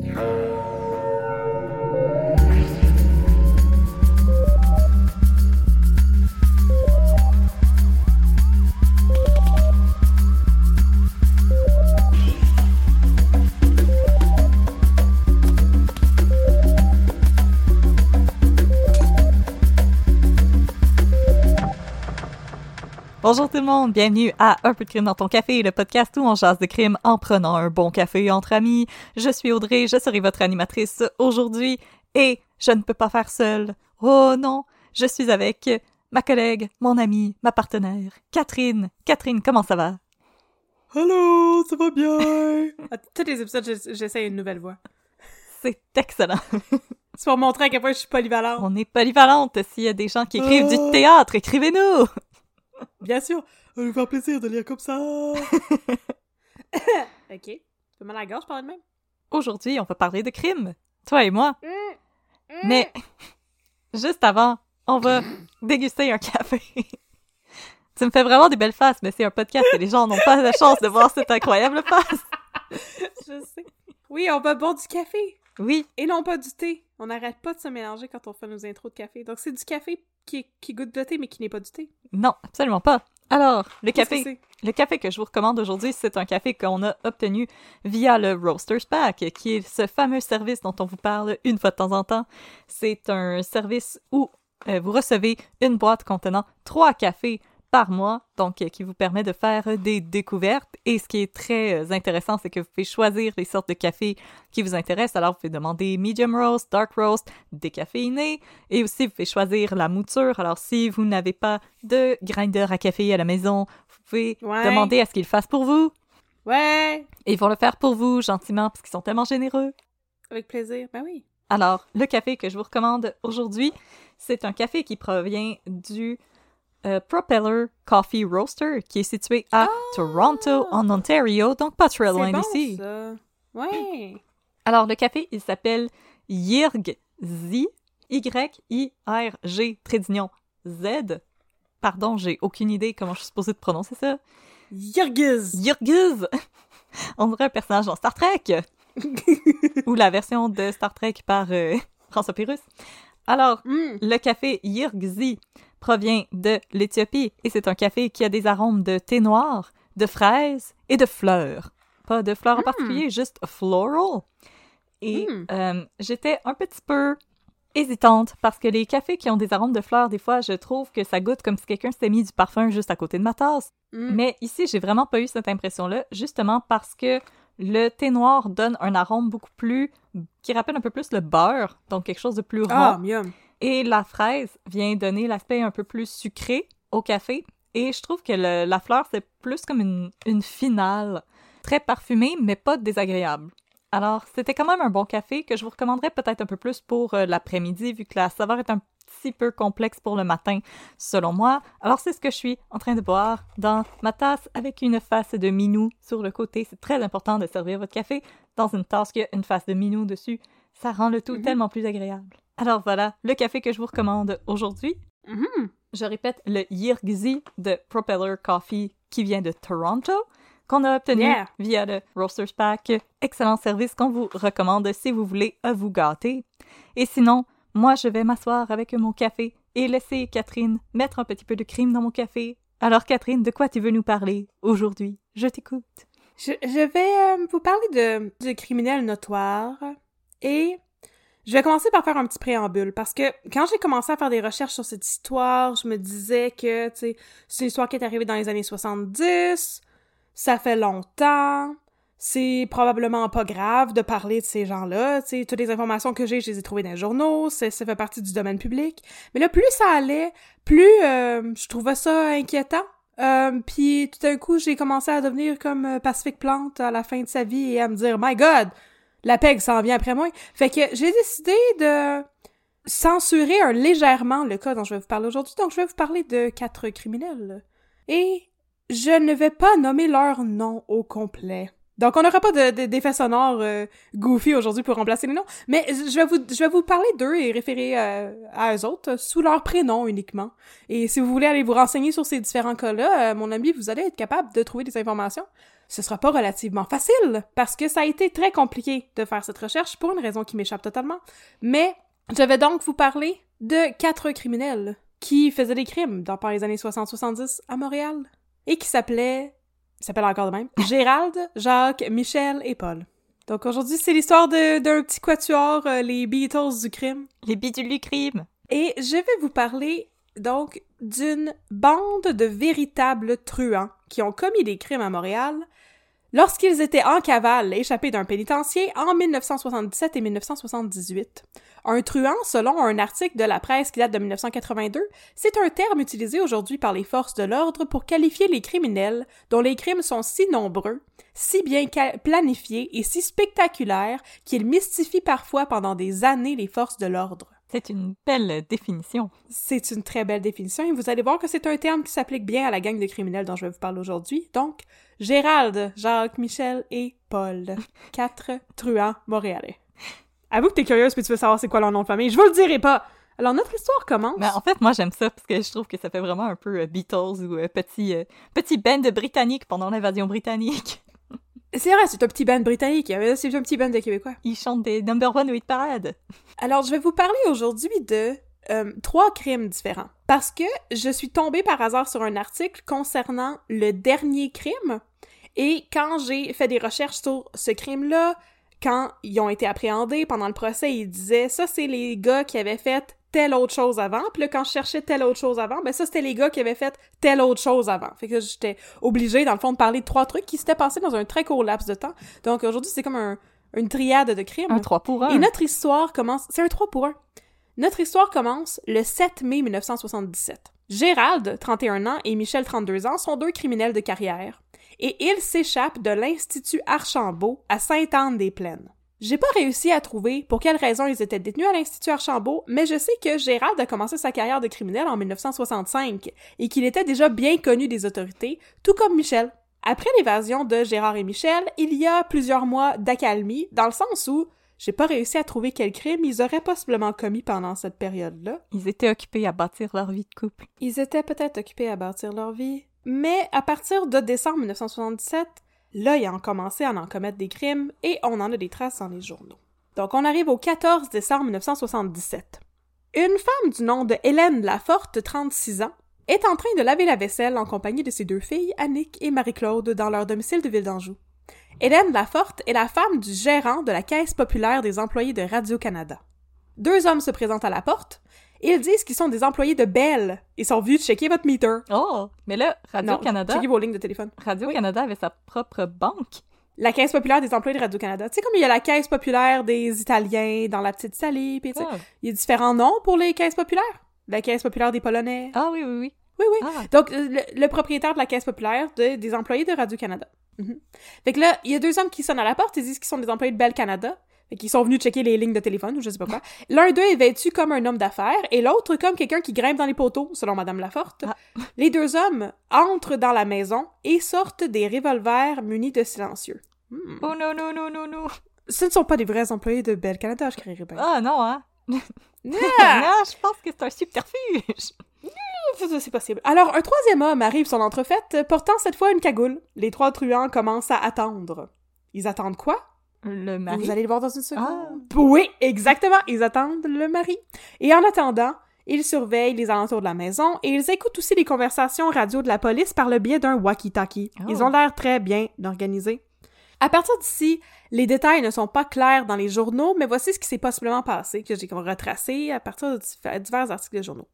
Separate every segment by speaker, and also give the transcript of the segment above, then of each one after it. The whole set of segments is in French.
Speaker 1: Oh.
Speaker 2: Bonjour tout le monde, bienvenue à Un peu de crime dans ton café, le podcast où on jase de crime en prenant un bon café entre amis. Je suis Audrey, je serai votre animatrice aujourd'hui et je ne peux pas faire seule. Oh non, je suis avec ma collègue, mon amie, ma partenaire, Catherine. Catherine, comment ça va?
Speaker 3: Allô, ça va bien?
Speaker 4: À tous les épisodes, j'ess- j'essaie une nouvelle voix.
Speaker 2: C'est excellent.
Speaker 4: C'est pour montrer à quel point je suis polyvalente.
Speaker 2: On est polyvalente. S'il y a des gens qui écrivent
Speaker 3: Oh.
Speaker 2: du théâtre, écrivez-nous!
Speaker 4: Bien sûr.
Speaker 3: Ça me fait plaisir de lire comme ça.
Speaker 4: Ok. Tu peux mal à la gorge, parler de même?
Speaker 2: Aujourd'hui, on va parler de crime. Toi et moi. Mais juste avant, on va déguster un café. tu me fais vraiment des belles faces, mais c'est un podcast et les gens n'ont pas la chance de voir cette incroyable face.
Speaker 4: Je sais. Oui, on va boire du café.
Speaker 2: Oui,
Speaker 4: Et non pas du thé. On n'arrête pas de se mélanger quand on fait nos intros de café. Donc c'est du café qui, qui goûte le thé, mais qui n'est pas du thé.
Speaker 2: non, absolument pas. Alors, le café, le café que je vous recommande aujourd'hui, c'est un café qu'on a obtenu via le Roasters Pack, qui est ce fameux service dont on vous parle une fois de temps en temps. C'est un service où euh, vous recevez une boîte contenant trois cafés par mois, donc euh, qui vous permet de faire euh, des découvertes. Et ce qui est très euh, intéressant, c'est que vous pouvez choisir les sortes de cafés qui vous intéressent. Alors, vous pouvez demander medium roast, dark roast, décaféiné, et aussi vous pouvez choisir la mouture. Alors, si vous n'avez pas de grinder à café à la maison, vous pouvez
Speaker 4: Ouais.
Speaker 2: demander à ce qu'ils le fassent pour vous.
Speaker 4: Ouais!
Speaker 2: Et ils vont le faire pour vous gentiment parce qu'ils sont tellement généreux.
Speaker 4: Avec plaisir. Ben oui.
Speaker 2: Alors, le café que je vous recommande aujourd'hui, c'est un café qui provient du euh, Propeller Coffee Roaster qui est situé à Toronto, en Ontario, donc pas très loin
Speaker 4: Ah! C'est bon,
Speaker 2: d'ici.
Speaker 4: ça. Ouais.
Speaker 2: Alors, le café, il s'appelle Yirg Z, Y-I-R-G, d'union Z. Pardon, j'ai aucune idée comment je suis supposée de prononcer ça.
Speaker 4: Yirgiz!
Speaker 2: Yirgiz! On dirait un personnage dans Star Trek! Ou la version de Star Trek par euh, François Pérus. Alors,
Speaker 4: Mm.
Speaker 2: le café Yirgzi provient de l'Éthiopie et c'est un café qui a des arômes de thé noir, de fraises et de fleurs. Pas de fleurs en particulier, juste floral. Et
Speaker 4: Mm.
Speaker 2: euh, j'étais un petit peu hésitante parce que les cafés qui ont des arômes de fleurs, des fois, je trouve que ça goûte comme si quelqu'un s'était mis du parfum juste à côté de ma tasse.
Speaker 4: Mm.
Speaker 2: Mais ici, j'ai vraiment pas eu cette impression-là, justement parce que le thé noir donne un arôme beaucoup plus qui rappelle un peu plus le beurre, donc quelque chose de plus rond.
Speaker 4: Ah, miam.
Speaker 2: Et la fraise vient donner l'aspect un peu plus sucré au café. Et je trouve que le- la fleur, c'est plus comme une, une finale, très parfumée, mais pas désagréable. Alors, c'était quand même un bon café que je vous recommanderais peut-être un peu plus pour euh, l'après-midi, vu que la saveur est un petit peu complexe pour le matin, selon moi. Alors, c'est ce que je suis en train de boire dans ma tasse avec une face de minou sur le côté. C'est très important de servir votre café dans une tasse qui a une face de minou dessus. Ça rend le tout tellement plus agréable. Alors voilà, le café que je vous recommande aujourd'hui.
Speaker 4: Mhm.
Speaker 2: Je répète, le Yirgzi de Propeller Coffee qui vient de Toronto, qu'on a obtenu
Speaker 4: Yeah.
Speaker 2: via le Roasters Pack. Excellent service qu'on vous recommande si vous voulez à vous gâter. Et sinon, moi, je vais m'asseoir avec mon café et laisser Catherine mettre un petit peu de crime dans mon café. Alors, Catherine, de quoi tu veux nous parler aujourd'hui? Je t'écoute.
Speaker 4: Je, je vais euh, vous parler de, de criminels notoires et je vais commencer par faire un petit préambule parce que quand j'ai commencé à faire des recherches sur cette histoire, je me disais que, c'est une histoire qui est arrivée dans les années 70, ça fait longtemps, c'est probablement pas grave de parler de ces gens-là, toutes les informations que j'ai, je les ai trouvées dans les journaux, ça fait partie du domaine public. Mais là, plus ça allait, plus euh, je trouvais ça inquiétant. Euh, puis tout d'un coup, j'ai commencé à devenir comme euh, Pacific Plante à la fin de sa vie et à me dire, My God, la PEG s'en vient après moi. Fait que j'ai décidé de censurer un légèrement le cas dont je vais vous parler aujourd'hui. Donc, je vais vous parler de quatre criminels. Et je ne vais pas nommer leur nom au complet. Donc, on n'aura pas d'effet sonore euh, goofy aujourd'hui pour remplacer les noms, mais je vais vous, je vais vous parler d'eux et référer euh, à eux autres sous leur prénom uniquement. Et si vous voulez aller vous renseigner sur ces différents cas-là, euh, mon ami, vous allez être capable de trouver des informations. Ce sera pas relativement facile, parce que ça a été très compliqué de faire cette recherche pour une raison qui m'échappe totalement. Mais je vais donc vous parler de quatre criminels qui faisaient des crimes dans les années 60-70 à Montréal et qui s'appelaient il s'appelle encore de même. Gérald, Jacques, Michel et Paul. Donc aujourd'hui, c'est l'histoire d'un petit quatuor, euh, les Beatles du crime.
Speaker 2: Les Beatles du crime.
Speaker 4: Et je vais vous parler donc d'une bande de véritables truands qui ont commis des crimes à Montréal lorsqu'ils étaient en cavale échappés d'un pénitencier en 1977 et 1978. Un truand, selon un article de la presse qui date de 1982, c'est un terme utilisé aujourd'hui par les forces de l'ordre pour qualifier les criminels dont les crimes sont si nombreux, si bien planifiés et si spectaculaires qu'ils mystifient parfois pendant des années les forces de l'ordre.
Speaker 2: C'est une belle définition.
Speaker 4: C'est une très belle définition et vous allez voir que c'est un terme qui s'applique bien à la gang de criminels dont je vais vous parler aujourd'hui. Donc, Gérald, Jacques, Michel et Paul. Quatre truands montréalais. Avoue que t'es curieuse puis tu veux savoir c'est quoi leur nom de famille. Je vous le dirai pas! Alors, notre histoire commence.
Speaker 2: Mais ben, en fait, moi, j'aime ça parce que je trouve que ça fait vraiment un peu euh, Beatles ou euh, petit, euh, petit band britannique pendant l'invasion britannique.
Speaker 4: C'est vrai, c'est un petit band britannique. C'est un petit band de Québécois.
Speaker 2: Ils chantent des number one hit parade.
Speaker 4: Alors, je vais vous parler aujourd'hui de trois crimes différents. Parce que je suis tombée par hasard sur un article concernant le dernier crime. Et quand j'ai fait des recherches sur ce crime-là, quand ils ont été appréhendés pendant le procès, ils disaient ça c'est les gars qui avaient fait telle autre chose avant. Puis là, quand je cherchais telle autre chose avant, ben ça, c'était les gars qui avaient fait telle autre chose avant. Fait que j'étais obligée, dans le fond, de parler de trois trucs qui s'étaient passés dans un très court laps de temps. Donc aujourd'hui, c'est comme un, une triade de crimes.
Speaker 2: Un 3 pour 1.
Speaker 4: Et notre histoire commence... C'est un 3 pour 1. Notre histoire commence le 7 mai 1977. Gérald, 31 ans, et Michel, 32 ans, sont deux criminels de carrière et ils s'échappent de l'Institut Archambault à Sainte-Anne-des-Plaines. J'ai pas réussi à trouver pour quelles raisons ils étaient détenus à l'Institut Archambault, mais je sais que Gérald a commencé sa carrière de criminel en 1965 et qu'il était déjà bien connu des autorités, tout comme Michel. Après l'évasion de Gérard et Michel, il y a plusieurs mois d'accalmie, dans le sens où j'ai pas réussi à trouver quel crime ils auraient possiblement commis pendant cette période-là.
Speaker 2: Ils étaient occupés à bâtir leur vie de couple.
Speaker 4: Ils étaient peut-être occupés à bâtir leur vie, mais à partir de décembre 1977, là, ils ont commencé à en commettre des crimes et on en a des traces dans les journaux. Donc, on arrive au 14 décembre 1977. Une femme du nom de Hélène Laforte, 36 ans, est en train de laver la vaisselle en compagnie de ses deux filles, Annick et Marie-Claude, dans leur domicile de Ville d'Anjou. Hélène Laforte est la femme du gérant de la Caisse populaire des employés de Radio-Canada. Deux hommes se présentent à la porte, ils disent qu'ils sont des employés de Bell. Ils sont venus checker votre meter.
Speaker 2: Oh! Mais là, Radio-Canada...
Speaker 4: checker vos lignes de téléphone.
Speaker 2: Radio-Canada avait sa propre banque.
Speaker 4: La Caisse populaire des employés de Radio-Canada. Tu sais, comme il y a la Caisse populaire des Italiens dans la petite Italie, puis ah. il y a différents noms pour les caisses populaires. La Caisse populaire des Polonais.
Speaker 2: Ah oui, oui, oui.
Speaker 4: Oui, oui. Ah. Donc, le, propriétaire de la Caisse populaire des employés de Radio-Canada. Mhm. Fait que là, il y a deux hommes qui sonnent à la porte, ils disent qu'ils sont des employés de Bell Canada. Fait qu'ils sont venus checker les lignes de téléphone, ou je sais pas quoi. L'un d'eux est vêtu comme un homme d'affaires, et l'autre comme quelqu'un qui grimpe dans les poteaux, selon Madame Laforte. Ah. Les deux hommes entrent dans la maison et sortent des revolvers munis de silencieux.
Speaker 2: Hmm. Oh non, non, non, non, non.
Speaker 4: Ce ne sont pas des vrais employés de Bell Canada, je créerais bien.
Speaker 2: Ah non, hein? non, je pense que c'est un subterfuge.
Speaker 4: C'est possible. Alors, un troisième homme arrive sur l'entrefaite, portant cette fois une cagoule. Les trois truands commencent à attendre. Ils attendent quoi?
Speaker 2: Le mari.
Speaker 4: Vous allez le voir dans une seconde. Ah. Oui, exactement. Ils attendent le mari. Et en attendant, ils surveillent les alentours de la maison et ils écoutent aussi les conversations radio de la police par le biais d'un walkie-talkie. Ils oh. ont l'air très bien organisés. À partir d'ici, les détails ne sont pas clairs dans les journaux, mais voici ce qui s'est possiblement passé, que j'ai retracé à partir de divers articles de journaux.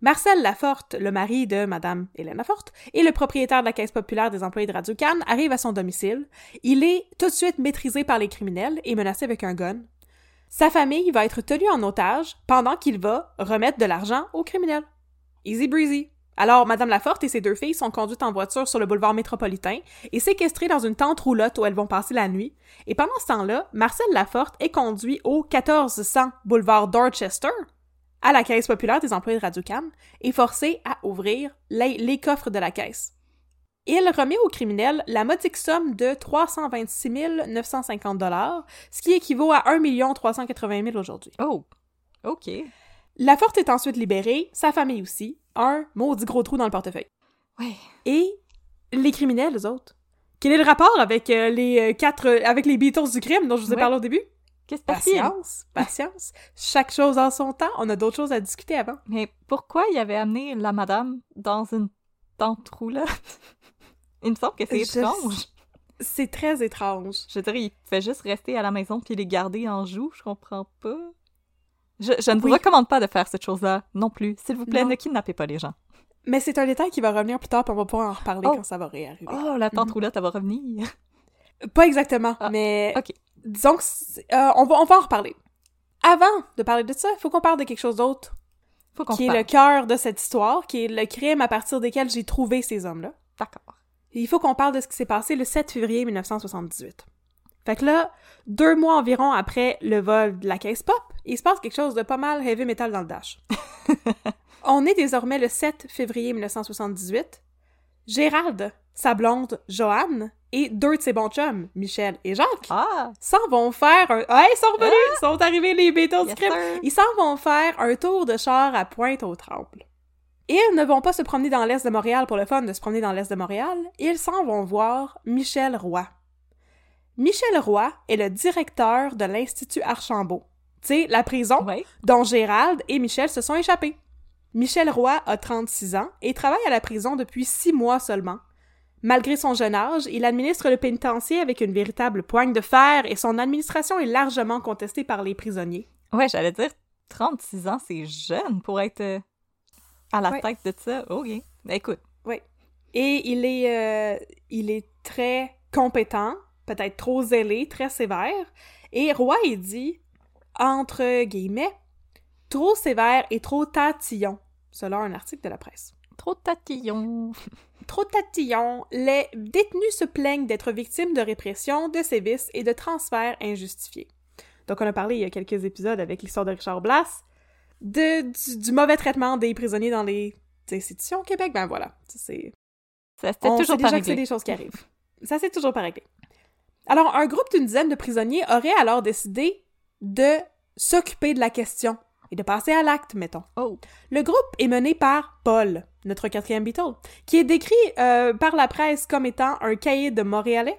Speaker 4: Marcel Laforte, le mari de Madame Hélène Laforte, et le propriétaire de la Caisse populaire des employés de Radio Cannes, arrive à son domicile. Il est tout de suite maîtrisé par les criminels et menacé avec un gun. Sa famille va être tenue en otage pendant qu'il va remettre de l'argent aux criminels. Easy breezy. Alors, Madame Laforte et ses deux filles sont conduites en voiture sur le boulevard métropolitain et séquestrées dans une tente roulotte où elles vont passer la nuit. Et pendant ce temps-là, Marcel Laforte est conduit au 1400 boulevard Dorchester, à la Caisse populaire des employés de radio et forcé à ouvrir les, coffres de la caisse. Il remet aux criminels la modique somme de 326 950 ce qui équivaut à 1 380 000 aujourd'hui.
Speaker 2: Oh, OK.
Speaker 4: La forte est ensuite libérée, sa famille aussi. Un maudit gros trou dans le portefeuille.
Speaker 2: Ouais.
Speaker 4: Et les criminels, les autres. Quel est le rapport avec euh, les euh, quatre, euh, avec les Beatles du crime dont je vous ai parlé au début?
Speaker 2: Qu'est-ce
Speaker 4: Patience, patience. Chaque chose en son temps. On a d'autres choses à discuter avant.
Speaker 2: Mais pourquoi il avait amené la madame dans une tente roulotte? il me semble que c'est étrange.
Speaker 4: C'est très étrange.
Speaker 2: Je dirais, il fait juste rester à la maison puis les garder en joue. Je comprends pas. Je, ne vous recommande pas de faire cette chose-là non plus. S'il vous plaît, ne kidnappez pas les gens.
Speaker 4: Mais c'est un détail qui va revenir plus tard, puis on va pouvoir en reparler oh. quand ça va réarriver.
Speaker 2: Oh, la tente mhm. roulotte, elle va revenir.
Speaker 4: Pas exactement, ah, mais
Speaker 2: ok
Speaker 4: disons que euh, on, va, on va en reparler. Avant de parler de ça, il faut qu'on parle de quelque chose d'autre. Qui est le cœur de cette histoire, qui est le crime à partir desquels j'ai trouvé ces hommes-là.
Speaker 2: D'accord.
Speaker 4: Il faut qu'on parle de ce qui s'est passé le 7 février 1978. Fait que là, deux mois environ après le vol de la caisse pop, il se passe quelque chose de pas mal heavy metal dans le dash. On est désormais le 7 février 1978. Gérald, sa blonde Joanne et deux de ses bons chums, Michel et Jacques,
Speaker 2: ah.
Speaker 4: s'en vont faire un... ils sont revenus! Ah. sont arrivés les bétons du crime! Ils s'en vont faire un tour de char à Pointe-aux-Trembles. Ils ne vont pas se promener dans l'est de Montréal pour le fun de se promener dans l'est de Montréal, ils s'en vont voir Michel Roy. Michel Roy est le directeur de l'Institut Archambault. Tu sais, la prison dont Gérald et Michel se sont échappés. Michel Roy a 36 ans et travaille à la prison depuis six mois seulement. Malgré son jeune âge, il administre le pénitencier avec une véritable poigne de fer et son administration est largement contestée par les prisonniers.
Speaker 2: Ouais, j'allais dire 36 ans, c'est jeune pour être euh, à la tête de ça. OK. Ben, écoute.
Speaker 4: Oui. Et il est, euh, il est très compétent, peut-être trop zélé, très sévère. Et Roy, il dit, entre guillemets, trop sévère et trop tatillon, selon un article de la presse.
Speaker 2: Trop tatillon.
Speaker 4: Trop tatillon, les détenus se plaignent d'être victimes de répression, de sévices et de transferts injustifiés. Donc, on a parlé il y a quelques épisodes avec l'histoire de Richard Blas, de, du, mauvais traitement des prisonniers dans les institutions au Québec. Ben voilà, c'est...
Speaker 2: Ça s'est toujours
Speaker 4: déjà que c'est des choses qui arrivent. Ça s'est toujours pas réglé. Alors, un groupe d'une dizaine de prisonniers aurait alors décidé de s'occuper de la question et de passer à l'acte, mettons.
Speaker 2: Oh.
Speaker 4: Le groupe est mené par Paul, notre quatrième Beatle, qui est décrit euh, par la presse comme étant un cahier de Montréalais.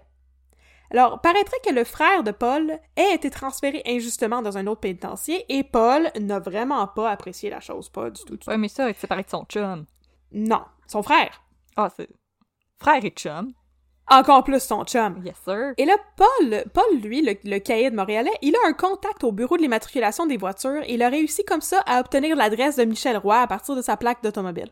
Speaker 4: Alors, paraîtrait que le frère de Paul ait été transféré injustement dans un autre pénitencier et Paul n'a vraiment pas apprécié la chose, pas du tout.
Speaker 2: ouais, mais ça, pareil de son chum.
Speaker 4: Non, son frère.
Speaker 2: Ah, c'est. Frère et chum.
Speaker 4: Encore plus son chum.
Speaker 2: Yes, sir.
Speaker 4: Et là, Paul, Paul, lui, le, le cahier de Montréalais, il a un contact au bureau de l'immatriculation des voitures et il a réussi comme ça à obtenir l'adresse de Michel Roy à partir de sa plaque d'automobile.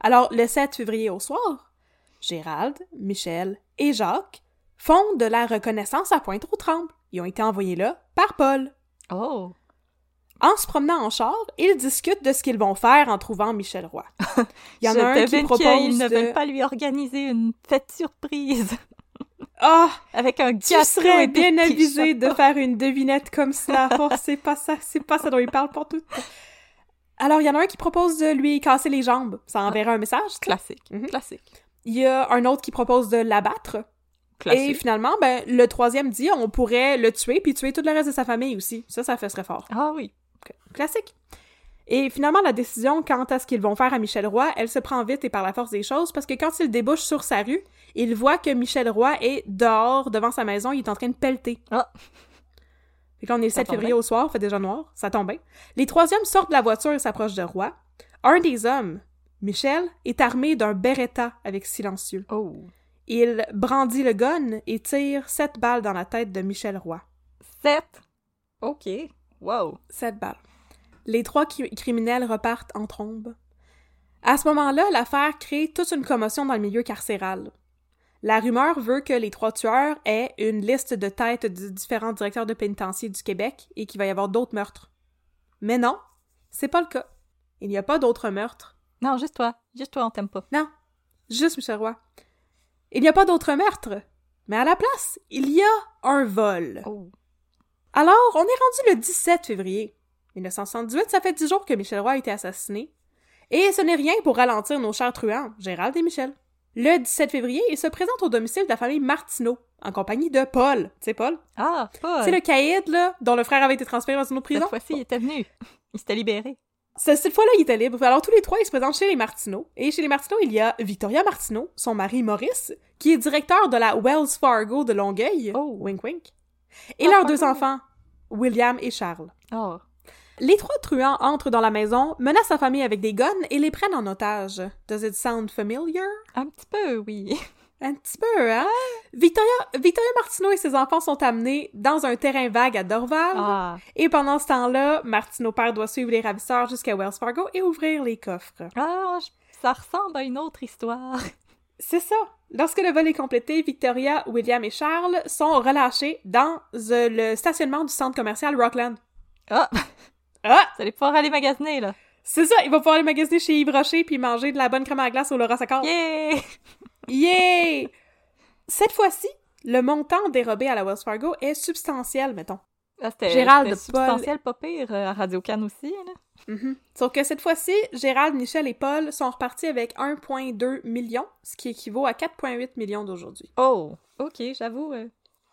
Speaker 4: Alors, le 7 février au soir, Gérald, Michel et Jacques font de la reconnaissance à Pointe-aux-Trembles. Ils ont été envoyés là par Paul.
Speaker 2: Oh.
Speaker 4: En se promenant en char, ils discutent de ce qu'ils vont faire en trouvant Michel Roy.
Speaker 2: Il y en a un qui propose ne veulent pas lui organiser une fête surprise.
Speaker 4: Ah!
Speaker 2: Avec un
Speaker 4: Tu serais bien avisé de faire une devinette comme ça. Oh, c'est pas ça, c'est pas ça dont il parle pour tout. Alors, il y en a un qui propose de lui casser les jambes. Ça enverrait un message.
Speaker 2: Classique. Mhm. Classique.
Speaker 4: Il y a un autre qui propose de l'abattre. Et finalement, ben, le troisième dit on pourrait le tuer puis tuer tout le reste de sa famille aussi. Ça, ça très fort.
Speaker 2: Ah oui.
Speaker 4: Classique. Et finalement, la décision quant à ce qu'ils vont faire à Michel Roy, elle se prend vite et par la force des choses, parce que quand il débouche sur sa rue, il voit que Michel Roy est dehors, devant sa maison, il est en train de pelleter.
Speaker 2: Ah!
Speaker 4: Fait qu'on est le 7 février au soir, fait déjà noir, ça tombe Les troisièmes sortent de la voiture et s'approchent de Roy. Un des hommes, Michel, est armé d'un Beretta avec silencieux.
Speaker 2: Oh.
Speaker 4: il brandit le gun et tire sept balles dans la tête de Michel Roy.
Speaker 2: Sept? OK. Wow.
Speaker 4: Sept balles. Les trois cri- criminels repartent en trombe. À ce moment-là, l'affaire crée toute une commotion dans le milieu carcéral. La rumeur veut que les trois tueurs aient une liste de têtes de différents directeurs de pénitencier du Québec et qu'il va y avoir d'autres meurtres. Mais non, c'est pas le cas. Il n'y a pas d'autres meurtres.
Speaker 2: Non, juste toi. Juste toi, on t'aime pas.
Speaker 4: Non, juste Michel Roy. Il n'y a pas d'autres meurtres. Mais à la place, il y a un vol.
Speaker 2: Oh.
Speaker 4: Alors, on est rendu le 17 février 1978, ça fait dix jours que Michel Roy a été assassiné. Et ce n'est rien pour ralentir nos chers truands, Gérald et Michel. Le 17 février, il se présente au domicile de la famille Martineau, en compagnie de Paul. Tu sais, Paul?
Speaker 2: Ah, Paul.
Speaker 4: C'est le caïd, là, dont le frère avait été transféré dans une autre prison.
Speaker 2: Cette fois-ci, il était venu. Il s'était libéré.
Speaker 4: Ce- Cette fois-là, il était libre. Alors, tous les trois, ils se présentent chez les Martineau. Et chez les Martineau, il y a Victoria Martineau, son mari Maurice, qui est directeur de la Wells Fargo de Longueuil.
Speaker 2: Oh.
Speaker 4: Wink wink. Et leurs deux enfants, William et Charles.
Speaker 2: Oh.
Speaker 4: Les trois truands entrent dans la maison, menacent la famille avec des guns et les prennent en otage. Does it sound familiar?
Speaker 2: Un petit peu, oui.
Speaker 4: Un petit peu, hein? Victoria, Victoria Martineau et ses enfants sont amenés dans un terrain vague à Dorval.
Speaker 2: Ah.
Speaker 4: Et pendant ce temps-là, Martineau père doit suivre les ravisseurs jusqu'à Wells Fargo et ouvrir les coffres.
Speaker 2: Ah, ça ressemble à une autre histoire.
Speaker 4: C'est ça. Lorsque le vol est complété, Victoria, William et Charles sont relâchés dans euh, le stationnement du centre commercial Rockland.
Speaker 2: Ah,
Speaker 4: Ah!
Speaker 2: vous allez pouvoir aller magasiner, là.
Speaker 4: C'est ça, il va pouvoir aller magasiner chez Yves Rocher puis manger de la bonne crème à glace au Laura Saccord.
Speaker 2: Yeah!
Speaker 4: Yeah! Cette fois-ci, le montant dérobé à la Wells Fargo est substantiel, mettons.
Speaker 2: Ah,
Speaker 4: Gérald Paul-
Speaker 2: substantiel, pas pire, euh, à Radio Cannes aussi, là.
Speaker 4: Mhm. Sauf que cette fois-ci, Gérald, Michel et Paul sont repartis avec 1,2 million, ce qui équivaut à 4,8 millions d'aujourd'hui.
Speaker 2: Oh, ok, j'avoue, euh,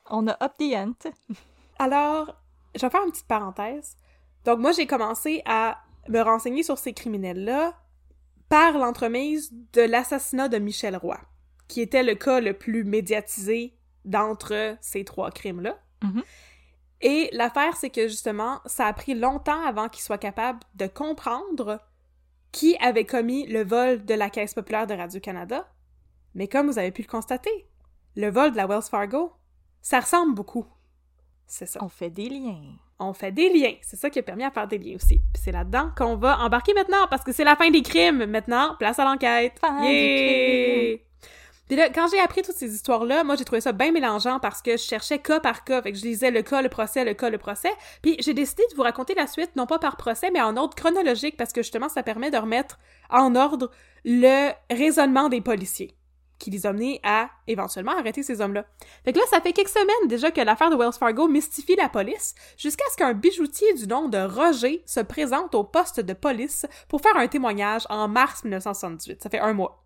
Speaker 2: on a up the ant.
Speaker 4: Alors, je vais faire une petite parenthèse. Donc, moi, j'ai commencé à me renseigner sur ces criminels-là par l'entremise de l'assassinat de Michel Roy, qui était le cas le plus médiatisé d'entre ces trois crimes-là.
Speaker 2: Mhm.
Speaker 4: Et l'affaire, c'est que justement, ça a pris longtemps avant qu'ils soient capables de comprendre qui avait commis le vol de la Caisse populaire de Radio-Canada. Mais comme vous avez pu le constater, le vol de la Wells Fargo, ça ressemble beaucoup. C'est ça.
Speaker 2: On fait des liens.
Speaker 4: On fait des liens. C'est ça qui a permis à faire des liens aussi. Puis c'est là-dedans qu'on va embarquer maintenant, parce que c'est la fin des crimes. Maintenant, place à l'enquête.
Speaker 2: Fin des
Speaker 4: Yeah! Là, quand j'ai appris toutes ces histoires-là, moi, j'ai trouvé ça bien mélangeant parce que je cherchais cas par cas. Fait que je lisais le cas, le procès, le cas, le procès. Puis j'ai décidé de vous raconter la suite, non pas par procès, mais en ordre chronologique, parce que justement, ça permet de remettre en ordre le raisonnement des policiers qui les menés à éventuellement arrêter ces hommes-là. Fait que là, ça fait quelques semaines déjà que l'affaire de Wells Fargo mystifie la police, jusqu'à ce qu'un bijoutier du nom de Roger se présente au poste de police pour faire un témoignage en mars 1978. Ça fait un mois.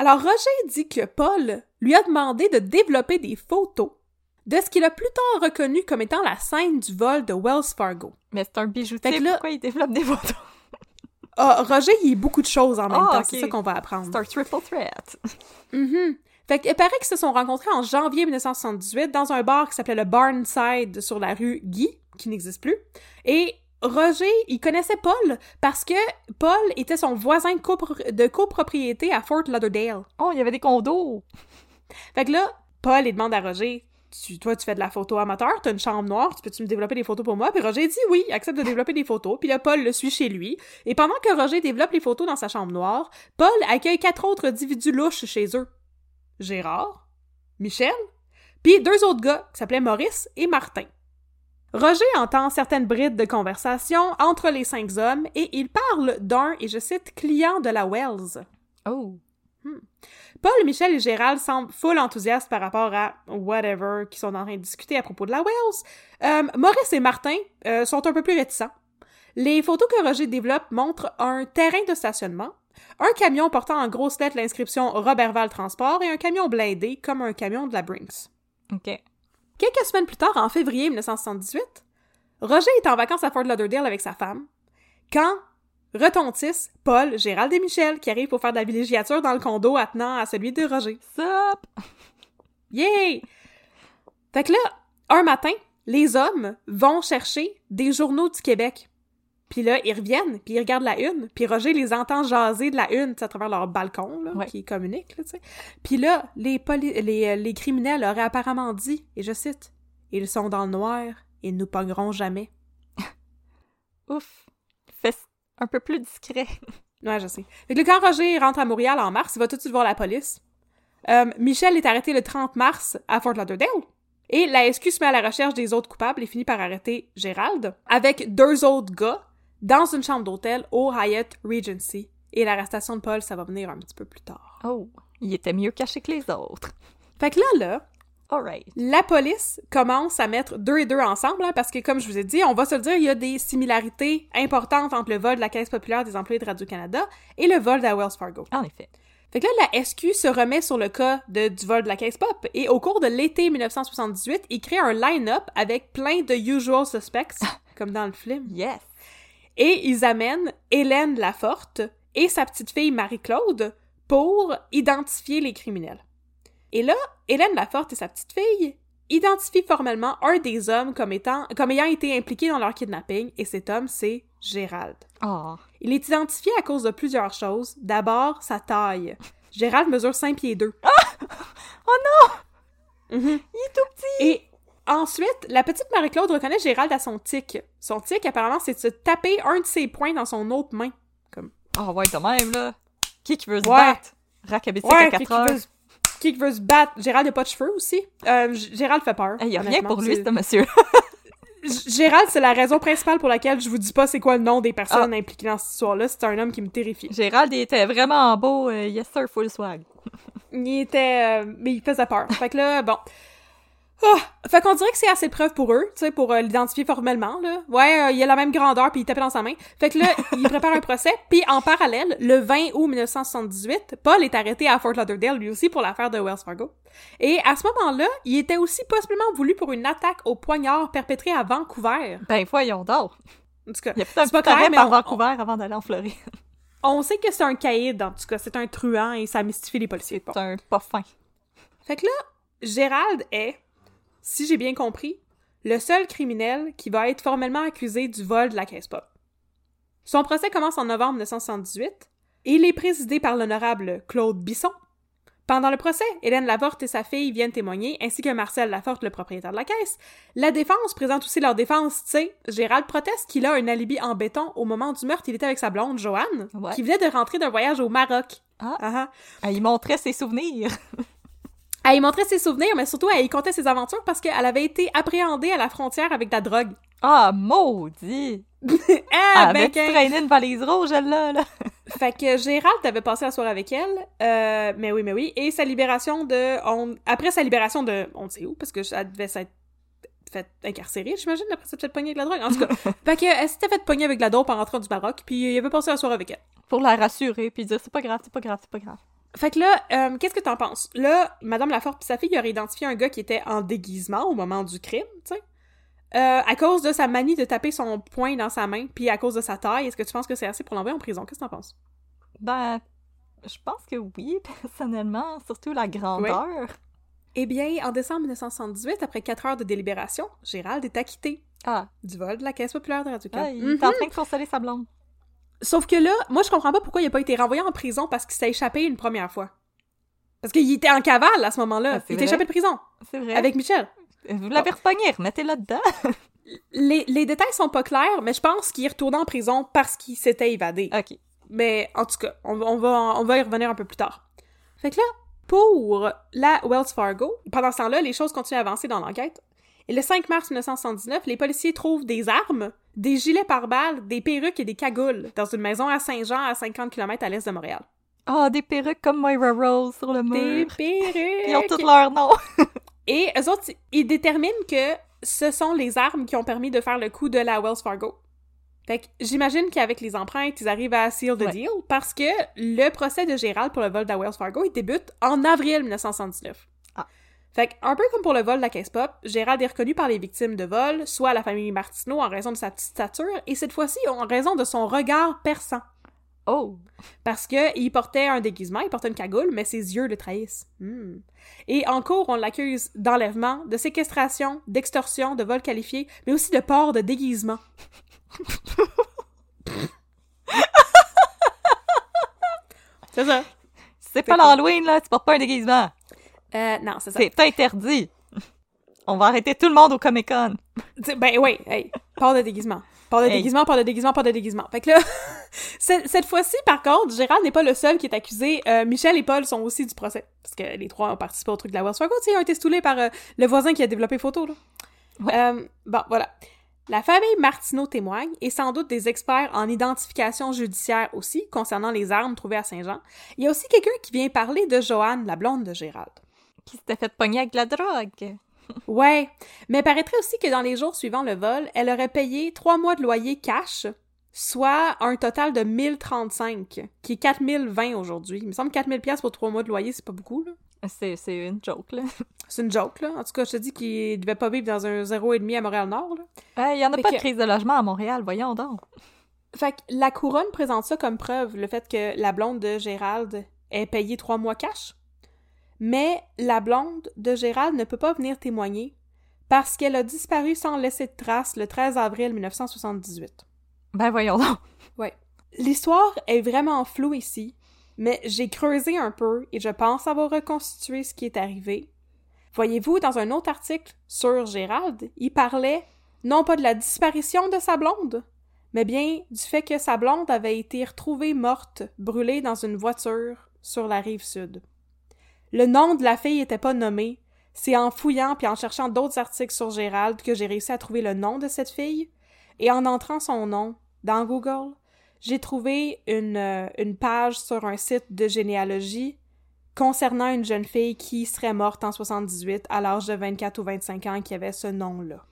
Speaker 4: Alors, Roger dit que Paul lui a demandé de développer des photos de ce qu'il a plus tard reconnu comme étant la scène du vol de Wells Fargo.
Speaker 2: Mais c'est un bijoutier,
Speaker 4: là-
Speaker 2: pourquoi il développe des photos?
Speaker 4: Ah, Roger, il est beaucoup de choses en même
Speaker 2: Ah,
Speaker 4: temps, c'est ça qu'on va apprendre.
Speaker 2: C'est un triple threat.
Speaker 4: Mhm. Fait qu'il paraît qu'ils se sont rencontrés en janvier 1978 dans un bar qui s'appelait le Barnside sur la rue Guy, qui n'existe plus. Et Roger, il connaissait Paul parce que Paul était son voisin de, copro- de copropriété à Fort Lauderdale.
Speaker 2: Oh, il y avait des condos!
Speaker 4: Fait que là, Paul, il demande à Roger, tu, toi, tu fais de la photo amateur, t'as une chambre noire, tu peux-tu me développer des photos pour moi? Puis Roger dit oui, il accepte de développer des photos. Puis là, Paul le suit chez lui. Et pendant que Roger développe les photos dans sa chambre noire, Paul accueille quatre autres individus louches chez eux. Gérard, Michel, puis deux autres gars qui s'appelaient Maurice et Martin. Roger entend certaines brides de conversation entre les cinq hommes et il parle d'un, et je cite, client de la Wells.
Speaker 2: Oh!
Speaker 4: Paul, Michel et Gérald semblent full enthousiastes par rapport à whatever qu'ils sont en train de discuter à propos de la Wells. Euh, Maurice et Martin euh, sont un peu plus réticents. Les photos que Roger développe montrent un terrain de stationnement, un camion portant en grosses lettres l'inscription Robertval Transport et un camion blindé comme un camion de la Brinks.
Speaker 2: OK.
Speaker 4: Quelques semaines plus tard, en février 1978, Roger est en vacances à Fort Lauderdale avec sa femme, quand retentissent Paul, Gérald et Michel qui arrivent pour faire de la villégiature dans le condo attenant à celui de Roger.
Speaker 2: Sup!
Speaker 4: Yay! Fait que là, un matin, les hommes vont chercher des journaux du Québec. Puis là, ils reviennent, puis ils regardent la une, puis Roger les entend jaser de la une, à travers leur balcon, là,
Speaker 2: Ouais.
Speaker 4: qui communique, là, tu sais. Puis là, les, poli- les, euh, les criminels auraient apparemment dit, et je cite, « Ils sont dans le noir, ils nous pogneront jamais.
Speaker 2: Ouf. Fais un peu plus discret. »
Speaker 4: Ouais, je sais. Fait que là, quand Roger rentre à Montréal en mars, il va tout de suite voir la police. Euh, Michel est arrêté le 30 mars à Fort Lauderdale. Et la SQ se met à la recherche des autres coupables et finit par arrêter Gérald avec deux autres gars dans une chambre d'hôtel au Hyatt Regency. Et l'arrestation de Paul, ça va venir un petit peu plus tard.
Speaker 2: Oh, il était mieux caché que les autres.
Speaker 4: Fait que là, là,
Speaker 2: Alright.
Speaker 4: la police commence à mettre deux et deux ensemble, hein, parce que, comme je vous ai dit, on va se le dire, il y a des similarités importantes entre le vol de la Caisse populaire des employés de Radio-Canada et le vol de la Wells Fargo.
Speaker 2: En effet.
Speaker 4: Fait que là, la SQ se remet sur le cas de, du vol de la caisse pop et au cours de l'été 1978, il crée un line-up avec plein de usual suspects, comme dans le film.
Speaker 2: Yes.
Speaker 4: Et ils amènent Hélène Laforte et sa petite fille Marie-Claude pour identifier les criminels. Et là, Hélène Laforte et sa petite fille identifient formellement un des hommes comme étant, comme ayant été impliqué dans leur kidnapping, et cet homme, c'est Gérald.
Speaker 2: Oh.
Speaker 4: Il est identifié à cause de plusieurs choses. D'abord, sa taille. Gérald mesure 5 pieds 2.
Speaker 2: Il est tout petit.
Speaker 4: Et ensuite, la petite Marie-Claude reconnaît Gérald à son tic. Son tic, apparemment, c'est de se taper un de ses poings dans son autre main. Comme,
Speaker 2: Oh, ouais, de même, là. Qui qui veut se
Speaker 4: Ouais.
Speaker 2: battre? Racabétique à
Speaker 4: ouais,
Speaker 2: 4
Speaker 4: qui, qui
Speaker 2: heures.
Speaker 4: veut, se- qui veut se battre? Gérald n'a pas de cheveux aussi. Euh, Gérald fait peur.
Speaker 2: Il y a rien pour lui, ce monsieur.
Speaker 4: Gérald, c'est la raison principale pour laquelle je vous dis pas c'est quoi le nom des personnes impliquées dans cette histoire-là. C'est un homme qui me terrifie.
Speaker 2: Gérald, il était vraiment beau. euh, yes, sir, full swag.
Speaker 4: Il était... euh, mais il faisait peur. Fait que là, bon... Ah! fait qu'on dirait que c'est assez de preuves pour eux, tu sais, pour euh, l'identifier formellement, là. Ouais, euh, il a la même grandeur, puis il tapait dans sa main. Fait que là, il prépare un procès, puis en parallèle, le 20 août 1978, Paul est arrêté à Fort Lauderdale, lui aussi, pour l'affaire de Wells Fargo. Et à ce moment-là, il était aussi possiblement voulu pour une attaque au poignard perpétrée à Vancouver.
Speaker 2: Ben, voyons donc.
Speaker 4: En tout cas,
Speaker 2: Il y a peut-être
Speaker 4: pas clair, mais
Speaker 2: par
Speaker 4: on-
Speaker 2: Vancouver avant d'aller en Floride.
Speaker 4: on sait que c'est un caïd, en tout cas, c'est un truand, et ça mystifie les policiers. Bon.
Speaker 2: C'est un pas fin.
Speaker 4: Fait que là, Gérald est, si j'ai bien compris, le seul criminel qui va être formellement accusé du vol de la caisse pop. Son procès commence en novembre 1978 et il est présidé par l'honorable Claude Bisson. Pendant le procès, Hélène Laforte et sa fille viennent témoigner, ainsi que Marcel Laforte, le propriétaire de la caisse. La défense présente aussi leur défense, tu sais. Gérald proteste qu'il a un alibi en béton au moment du meurtre. Il était avec sa blonde, Joanne,
Speaker 2: Ouais.
Speaker 4: qui venait de rentrer d'un voyage au Maroc.
Speaker 2: Ah.
Speaker 4: Ah ah.
Speaker 2: Ah, il montrait ses souvenirs.
Speaker 4: Elle y montrait ses souvenirs, mais surtout, elle y contait ses aventures parce qu'elle avait été appréhendée à la frontière avec de la drogue.
Speaker 2: Ah, maudit!
Speaker 4: Ah,
Speaker 2: Ah,
Speaker 4: ben,
Speaker 2: traîné une valise rouge, elle, là? là?
Speaker 4: Fait que Gérald avait passé la soirée avec elle, euh, mais oui, mais oui, et sa libération de... on- Après sa libération de... On ne sait où, parce que elle devait s'être fait incarcérée, j'imagine, après s'être fait pogner avec la drogue. En tout cas, fait que elle s'était fait pogner avec de la dope en rentrant du Maroc, puis il avait passé la soirée avec elle.
Speaker 2: Pour la rassurer, puis dire c'est pas grave, c'est pas grave, c'est pas grave.
Speaker 4: Fait que là, euh, qu'est-ce que t'en penses? Là, Madame Laforte pis sa fille aurait identifié un gars qui était en déguisement au moment du crime, tu sais. Euh, à cause de sa manie de taper son poing dans sa main, puis à cause de sa taille, est-ce que tu penses que c'est assez pour l'envoyer en prison? Qu'est-ce que t'en penses?
Speaker 2: Ben, je pense que oui, personnellement, surtout la grandeur.
Speaker 4: Eh bien, en décembre 1978, après quatre heures de délibération, Gérald est acquitté
Speaker 2: Ah,
Speaker 4: du vol de la Caisse populaire de radio
Speaker 2: ah, il est en train de consoler sa blonde.
Speaker 4: Sauf que là, moi, je comprends pas pourquoi il a pas été renvoyé en prison parce qu'il s'est échappé une première fois. Parce qu'il était en cavale à ce moment-là.
Speaker 2: Ah,
Speaker 4: il était échappé de prison
Speaker 2: C'est vrai.
Speaker 4: avec Michel.
Speaker 2: Vous l'avez repogné, remettez-le dedans.
Speaker 4: Les, les détails sont pas clairs, mais je pense qu'il est retourné en prison parce qu'il s'était évadé.
Speaker 2: ok.
Speaker 4: Mais en tout cas, on, on va, on va y revenir un peu plus tard. Fait que là, pour la Wells Fargo, pendant ce temps-là, les choses continuent à avancer dans l'enquête. Et le 5 mars 1979, les policiers trouvent des armes, des gilets pare-balles, des perruques et des cagoules dans une maison à Saint-Jean, à 50 km à l'est de Montréal.
Speaker 2: Ah, des perruques comme Moira Rose sur le
Speaker 4: Des
Speaker 2: mur.
Speaker 4: perruques!
Speaker 2: Ils ont tous leur nom.
Speaker 4: Et eux autres, ils déterminent que ce sont les armes qui ont permis de faire le coup de la Wells Fargo. Fait que j'imagine qu'avec les empreintes, ils arrivent à seal the
Speaker 2: Ouais.
Speaker 4: deal parce que le procès de Gérald pour le vol de la Wells Fargo, il débute en avril 1979. Fait un peu comme pour le vol de la caisse pop, Gérald est reconnu par les victimes de vol, soit la famille Martineau en raison de sa petite stature, et cette fois-ci en raison de son regard perçant.
Speaker 2: Oh.
Speaker 4: Parce que il portait un déguisement, il portait une cagoule, mais ses yeux le trahissent. Hmm. Et en cours, on l'accuse d'enlèvement, de séquestration, d'extorsion, de vol qualifié, mais aussi de port de déguisement. c'est ça.
Speaker 2: C'est pas l'Halloween, là, tu portes pas un déguisement.
Speaker 4: Euh, non, c'est ça.
Speaker 2: C'est interdit. On va arrêter tout le monde au Comic-Con.
Speaker 4: T'sais, Ben oui, hey, pas de déguisement. Pas de
Speaker 2: Hey.
Speaker 4: déguisement, pas de déguisement, pas de déguisement. Fait que là, cette, cette fois-ci, par contre, Gérald n'est pas le seul qui est accusé. Euh, Michel et Paul sont aussi du procès. Parce que les trois ont participé au truc de la Wells Fargo. Ils ont été stoulés par euh, le voisin qui a développé photo, là.
Speaker 2: Ouais.
Speaker 4: Euh, bon, voilà. La famille Martineau témoigne, et sans doute des experts en identification judiciaire aussi, concernant les armes trouvées à Saint-Jean. Il y a aussi quelqu'un qui vient parler de Joanne, la blonde de Gérald.
Speaker 2: Qui s'était fait pogner avec de la drogue.
Speaker 4: Ouais, mais paraîtrait aussi que dans les jours suivant le vol, elle aurait payé trois mois de loyer cash, soit un total de 1035, qui est 4020 aujourd'hui. Il me semble 4000 pièces pour trois mois de loyer, c'est pas beaucoup, là.
Speaker 2: C'est une joke, là.
Speaker 4: C'est une joke, là. En tout cas, je te dis qu'il devait pas vivre dans un 0,5 à Montréal-Nord, là.
Speaker 2: Il y en a
Speaker 4: Fait
Speaker 2: pas
Speaker 4: que-
Speaker 2: de crise de logement à Montréal, voyons donc.
Speaker 4: Fait que la couronne présente ça comme preuve, le fait que la blonde de Gérald ait payé trois mois cash. Mais la blonde de Gérald ne peut pas venir témoigner parce qu'elle a disparu sans laisser de traces le 13 avril 1978.
Speaker 2: Ben voyons donc.
Speaker 4: Ouais. L'histoire est vraiment floue ici, mais j'ai creusé un peu et je pense avoir reconstitué ce qui est arrivé. Voyez-vous, dans un autre article sur Gérald, il parlait non pas de la disparition de sa blonde, mais bien du fait que sa blonde avait été retrouvée morte, brûlée dans une voiture sur la rive sud. Le nom de la fille était pas nommé. C'est en fouillant puis en cherchant d'autres articles sur Gérald que j'ai réussi à trouver le nom de cette fille. Et en entrant son nom dans Google, j'ai trouvé une, euh, une page sur un site de généalogie concernant une jeune fille qui serait morte en 78 à l'âge de 24 ou 25 ans qui avait ce nom-là.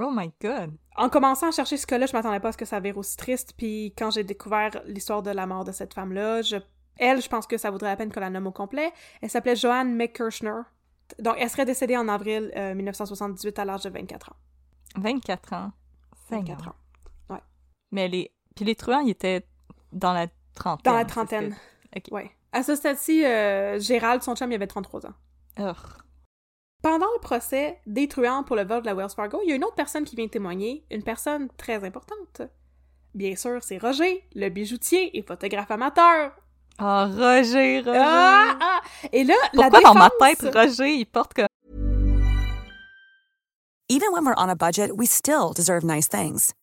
Speaker 2: Oh my god.
Speaker 4: En commençant à chercher ce cas-là, je m'attendais pas à ce que ça avait aussi triste, puis quand j'ai découvert l'histoire de la mort de cette femme-là, je... elle, je pense que ça vaudrait la peine qu'on la nomme au complet. Elle s'appelait Joanne McKirchner. Donc, elle serait décédée en avril euh, 1978 à l'âge de 24 ans.
Speaker 2: 24 ans.
Speaker 4: 24
Speaker 2: Seigneur.
Speaker 4: ans.
Speaker 2: Mais les... Puis les truands, ils étaient dans la trentaine.
Speaker 4: Dans la trentaine.
Speaker 2: que- Ok.
Speaker 4: Ouais. À ce stade-ci, euh, Gérald, son chum, il avait 33 ans.
Speaker 2: Urgh.
Speaker 4: Pendant le procès des truands pour le vol de la Wells Fargo, il y a une autre personne qui vient témoigner, une personne très importante. Bien sûr, c'est Roger, le bijoutier et photographe amateur.
Speaker 2: Ah, Roger, Roger.
Speaker 4: Ah, ah! Et là,
Speaker 2: Pourquoi
Speaker 4: la
Speaker 2: dans ma tête, Roger, il porte comme...
Speaker 5: Even when we're on a budget, we still deserve nice things.